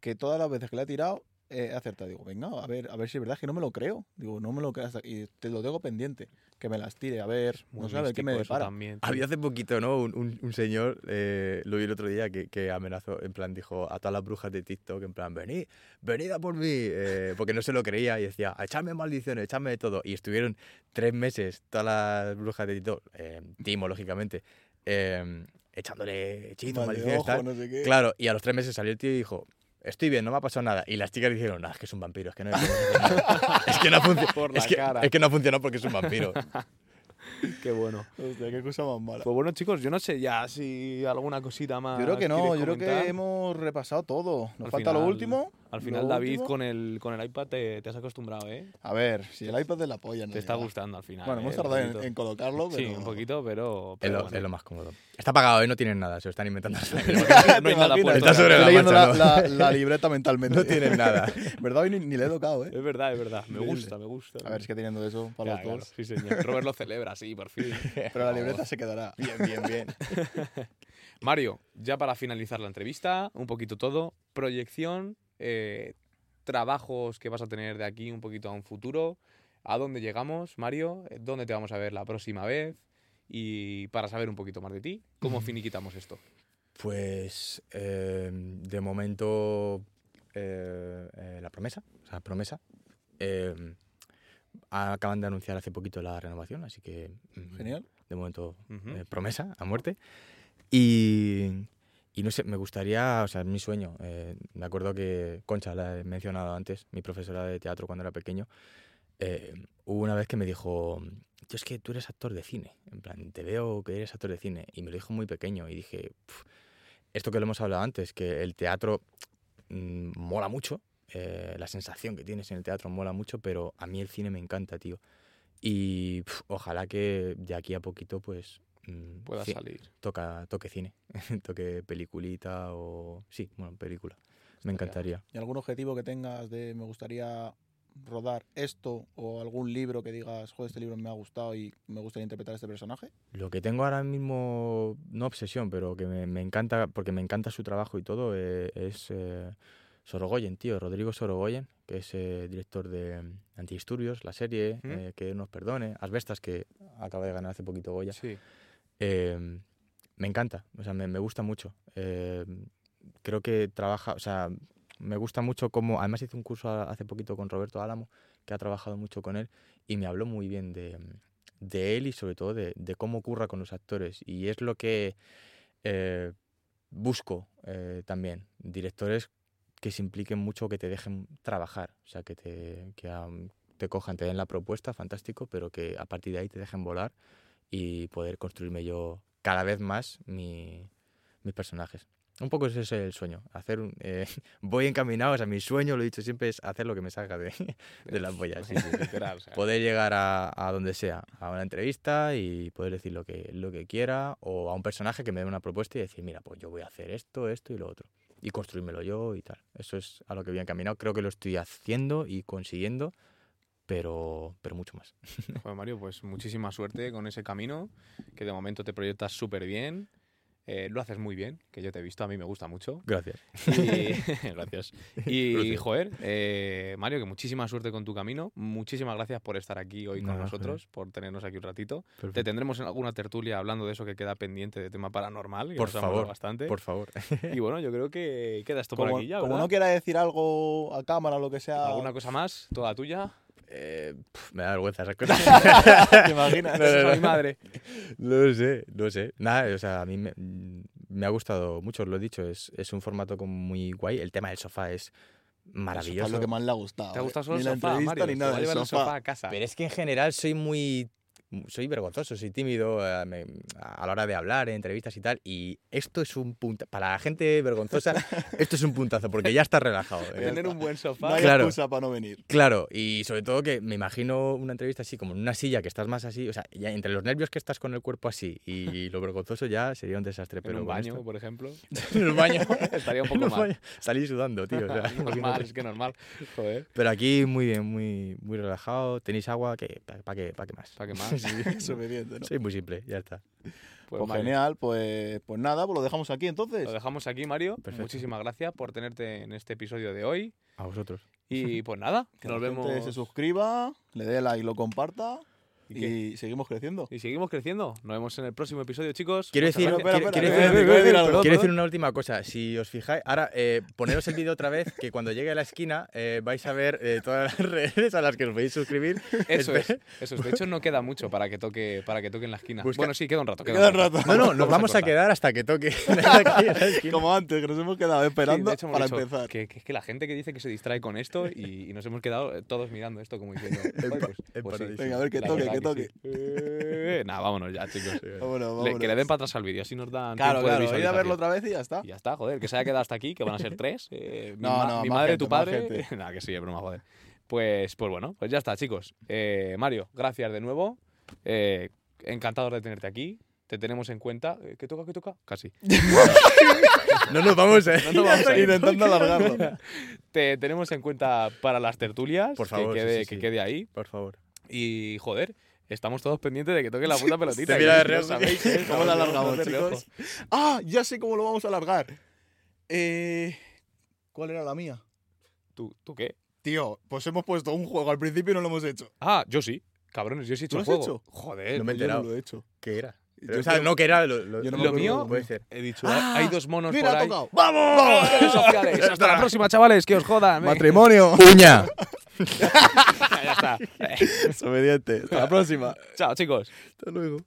C: que todas las veces que le he tirado he acertado. Digo, venga, a ver, a ver si es verdad, que no me lo creo. Digo, no me lo creo hasta- y te lo tengo pendiente, que me las tire, a ver,
A: Muy
C: no sé, a ver qué me depara.
A: también.
B: Había hace poquito, ¿no? Un, un- un señor, eh, lo vi el otro día, que, que amenazó, en plan, dijo a todas las brujas de TikTok, en plan, venid, venid a por mí, eh, porque no se lo creía y decía, echadme maldiciones, echadme de todo. Y estuvieron tres meses todas las brujas de TikTok, eh, Timo, lógicamente, eh, echándole hechizos, maldiciones,
C: ojo,
B: tal.
C: no sé qué.
B: Claro, y a los tres meses salió el tío y dijo, estoy bien, no me ha pasado nada. Y las chicas dijeron, no, es que es un vampiro, es que no, es [LAUGHS] que no ha funcionado.
A: Por la
B: es, que, es que no ha funcionado porque es un vampiro. [LAUGHS]
A: Qué bueno.
C: Hostia, qué cosa más mala.
A: Pues bueno, chicos, yo no sé ya si alguna cosita más.
C: Yo creo que no, yo creo que hemos repasado todo. Nos
A: Al
C: falta lo último.
A: Al final, David,
C: último.
A: con el, con el iPad te, te has acostumbrado, ¿eh?
C: A ver, si el iPad es la polla, en
A: Te está gustando al final.
C: Bueno, hemos
A: ¿eh?
C: tardado en, colocarlo, pero...
A: Sí, un poquito, pero.
B: Es lo,
A: bueno.
B: es lo más cómodo. Está pagado, ¿eh? No tienen nada, se lo están inventando. [LAUGHS]
A: no hay nada puesto.
B: Está sobre la
C: leyendo
B: marcha,
C: la,
B: ¿no?
C: la- la libreta mentalmente.
B: No tienen nada. [LAUGHS]
C: ¿Verdad? Hoy ni, ni le he tocado, ¿eh?
A: Es verdad, es verdad. Me gusta, me gusta.
C: A ver, es que teniendo eso para
A: Claro,
C: los dos.
A: claro, Sí, señor. Robert lo celebra, sí, por fin. [LAUGHS]
C: Pero la libreta se quedará.
B: Bien, bien, bien.
A: Mario, ya para finalizar la entrevista, un poquito todo. Proyección, eh, trabajos que vas a tener de aquí un poquito a un futuro. ¿A dónde llegamos, Mario? Eh, ¿Dónde te vamos a ver la próxima vez? Y para saber un poquito más de ti, ¿cómo finiquitamos esto?
B: Pues eh, de momento eh, eh, la promesa, o sea, promesa. eh, acaban de anunciar hace poquito la renovación, así que mm,
C: Genial.
B: de momento eh, promesa a muerte. Y, y no sé, me gustaría, o sea, es mi sueño. eh, me acuerdo que Concha, la he mencionado antes, mi profesora de teatro cuando era pequeño, eh, hubo una vez que me dijo, tío, es que tú eres actor de cine. En plan, te veo que eres actor de cine. Y me lo dijo muy pequeño y dije, "Pf, esto que lo hemos hablado antes, que el teatro mm, mola mucho, eh, la sensación que tienes en el teatro mola mucho, pero a mí el cine me encanta, tío. Y pf, ojalá que de aquí a poquito, pues... mm,
A: Pueda salir.
B: toca, toque cine, [LAUGHS] toque peliculita o... Sí, bueno, película. Me encantaría.
C: ¿Y algún objetivo que tengas de me gustaría rodar esto o algún libro que digas, joder, este libro me ha gustado y me gustaría interpretar a este personaje?
B: Lo que tengo ahora mismo, no obsesión, pero que me, me encanta, porque me encanta su trabajo y todo, eh, es eh, Sorogoyen, tío, Rodrigo Sorogoyen, que es eh, director de mm, Antidisturbios, la serie, que nos perdone, Asbestas, que acaba de ganar hace poquito Goya.
A: Sí.
B: Eh, me encanta, o sea, me, me gusta mucho. Eh, creo que trabaja, o sea, me gusta mucho cómo, además hice un curso hace poquito con Roberto Álamo, que ha trabajado mucho con él, y me habló muy bien de, de él y sobre todo de, de cómo ocurra con los actores. Y es lo que eh, busco eh, también, directores que se impliquen mucho, que te dejen trabajar, o sea, que te, que, te cojan, te den la propuesta, fantástico, pero que a partir de ahí te dejen volar y poder construirme yo cada vez más mi- mis personajes. Un poco ese es el sueño. Hacer un, eh, [LAUGHS] voy encaminado, o sea, mi sueño, lo he dicho siempre, es hacer lo que me salga de, [LAUGHS] de las pollas. sí, sí.
A: Literal, o sea, [LAUGHS]
B: Poder llegar a, a donde sea, a una entrevista y poder decir lo que, lo que quiera, o a un personaje que me dé una propuesta y decir, mira, pues yo voy a hacer esto, esto y lo otro. Y construírmelo yo y tal. Eso es a lo que voy encaminado. Creo que lo estoy haciendo y consiguiendo, pero, pero mucho más. [LAUGHS]
A: Joder, Mario, pues muchísima suerte con ese camino, que de momento te proyectas súper bien. eh, lo haces muy bien, que yo te he visto, a mí me gusta mucho.
B: Gracias.
A: Y, [LAUGHS] [LAUGHS] gracias. Y,
B: Gracias.
A: joder, eh, Mario, que muchísima suerte con tu camino. Muchísimas gracias por estar aquí hoy con
B: Nada,
A: nosotros, por tenernos aquí un ratito. Te tendremos en alguna tertulia hablando de eso que queda pendiente de tema paranormal. que
B: Por
A: nos
B: favor,
A: bastante.
B: Por favor.
A: Y bueno, yo creo que queda esto por
C: Como,
A: aquí ya,
C: como
A: ¿verdad?
C: no quiera decir algo a cámara o lo que sea.
A: ¿Alguna cosa más? ¿Toda tuya?
B: Eh, pf, me da vergüenza esas cosas. [LAUGHS]
C: ¿Te imaginas? [LAUGHS]
B: No, no, no.
A: mi madre.
B: No sé, no sé. Nada, o sea, a mí me, me ha gustado mucho, os lo he dicho. Es, es un formato como muy guay. El tema del sofá es maravilloso.
C: es lo que más le ha gustado.
A: ¿Te ha
C: ¿eh?
A: gustado solo
C: Ni
A: el sofá, Mario?
C: ni nada. el
A: llevar el
C: sofá.
A: sofá a casa.
B: Pero es que en general soy muy. Soy vergonzoso, soy tímido eh, me- a la hora de hablar en entrevistas y tal. Y esto es un puntazo. Para la gente vergonzosa, [LAUGHS] esto es un puntazo, porque ya estás relajado. [LAUGHS] eh.
A: Tener un buen
C: No
A: sofá.
C: hay
B: Claro.
C: excusa para no venir.
B: Claro, y sobre todo que me imagino una entrevista así, como en una silla que estás más así. O sea, ya entre los nervios que estás con el cuerpo así y lo vergonzoso ya sería un desastre.
A: En
B: Pero
A: un baño,
B: esto-
A: por ejemplo. [LAUGHS]
B: en el baño.
A: Estaría un poco mal.
B: baño. Salí sudando, tío. o sea,
A: normal, es que normal. Joder,
B: Pero aquí muy bien, muy, muy relajado. Tenéis agua, que ¿para qué, pa' qué más?
A: ¿para qué más?
C: Suficiente, [LAUGHS] ¿no?
B: Soy muy simple, ya está.
A: Pues,
C: Pues genial, pues, pues nada, pues lo dejamos aquí entonces.
A: Lo dejamos aquí, Mario.
B: Perfecto.
A: Muchísimas gracias por tenerte en este episodio de hoy.
B: A vosotros.
A: Y pues nada,
C: Que
A: nos
C: la gente
A: vemos.
C: se suscriba, le dé like, lo comparta
A: ¿Y
C: seguimos creciendo.
A: Y seguimos creciendo. Nos vemos en el próximo episodio, chicos.
B: Quiero decir,
C: espera,
B: quiero-
C: espera,
B: quiero
C: espera,
B: decir-
C: espera, decir algo.
B: quiero decir una última cosa. Si os fijáis, ahora eh, poneros el vídeo otra vez, que cuando llegue a la esquina eh, vais a ver eh, todas las [LAUGHS] redes a las que os podéis suscribir.
A: Eso es, eso es. De hecho, no queda mucho para que toque, para que toque en la esquina.
B: Busca-
A: Bueno, sí, queda un rato. Queda,
C: Queda
A: un
C: rato.
B: No, no, nos vamos a quedar hasta que toque. [LAUGHS] [LAUGHS] aquí en la esquina.
C: Como antes, que nos hemos quedado esperando
A: hecho,
C: para
A: dicho
C: empezar.
A: Que, que es que la gente que dice que se distrae con esto y, y nos hemos quedado todos mirando esto como diciendo. "Joder, pues- pues.
C: Venga, a ver, que toque, que. Toque.
A: Eh, nada, vámonos ya, chicos. [LAUGHS]
C: Vámonos,
A: Le- que le den para atrás al vídeo, así nos dan
C: Claro,
A: tiempo de
C: claro, ir a verlo otra vez y ya está.
A: Y ya está, joder, que se haya quedado hasta aquí, que van a ser tres. eh, [LAUGHS] mi,
C: No,
A: ma-
C: no,
A: mi madre,
C: gente,
A: tu padre. [LAUGHS] Nada, que sí, es broma, joder. Pues, pues bueno, pues ya está, chicos. Eh, Mario, gracias de nuevo. Eh, encantado de tenerte aquí. Te tenemos en cuenta. Eh, ¿Qué toca? ¿Qué toca? Casi.
B: No nos vamos a
A: No nos vamos a ir.
C: Intentando alargarlo.
A: Te tenemos en cuenta para las tertulias.
B: Por favor,
A: Que
B: sí,
A: quede,
B: sí,
A: que
B: sí.
A: quede ahí.
B: Por favor.
A: Y, joder, estamos todos pendientes de que toque la puta [LAUGHS] pelotita.
B: Mira de
A: no
B: reojo,
A: sabéis. ¿eh?
C: ¿Cómo la alargamos, chicos? Ah, ya sé cómo lo vamos a alargar. Eh, ¿Cuál era la mía?
A: ¿Tú, ¿Tú qué?
C: Tío, pues hemos puesto un juego al principio y no lo hemos hecho.
A: Ah, yo sí. Cabrones, yo sí he hecho
C: ¿Tú
A: el
C: lo has
A: juego.
C: hecho?
A: Joder.
B: No me he
C: Yo no
B: enterado.
C: lo he hecho.
B: ¿Qué era?
C: Yo
B: o sea,
C: creo-
B: no que era. Lo, lo-
C: Yo no
A: Lo
C: acuerdo
A: mío,
B: puede ser.
A: he dicho,
C: Ah,
A: hay dos monos
C: Mira,
A: por
C: ha
A: ahí.
C: tocado.
A: ¡Vamos! [LAUGHS] Redes sociales. Hasta la próxima, chavales. Que os jodan.
C: Matrimonio.
B: ¡Puña! [LAUGHS] [LAUGHS]
A: ya está. [LAUGHS]
C: Desobediente. Hasta la próxima.
A: Chao, chicos.
B: Hasta luego.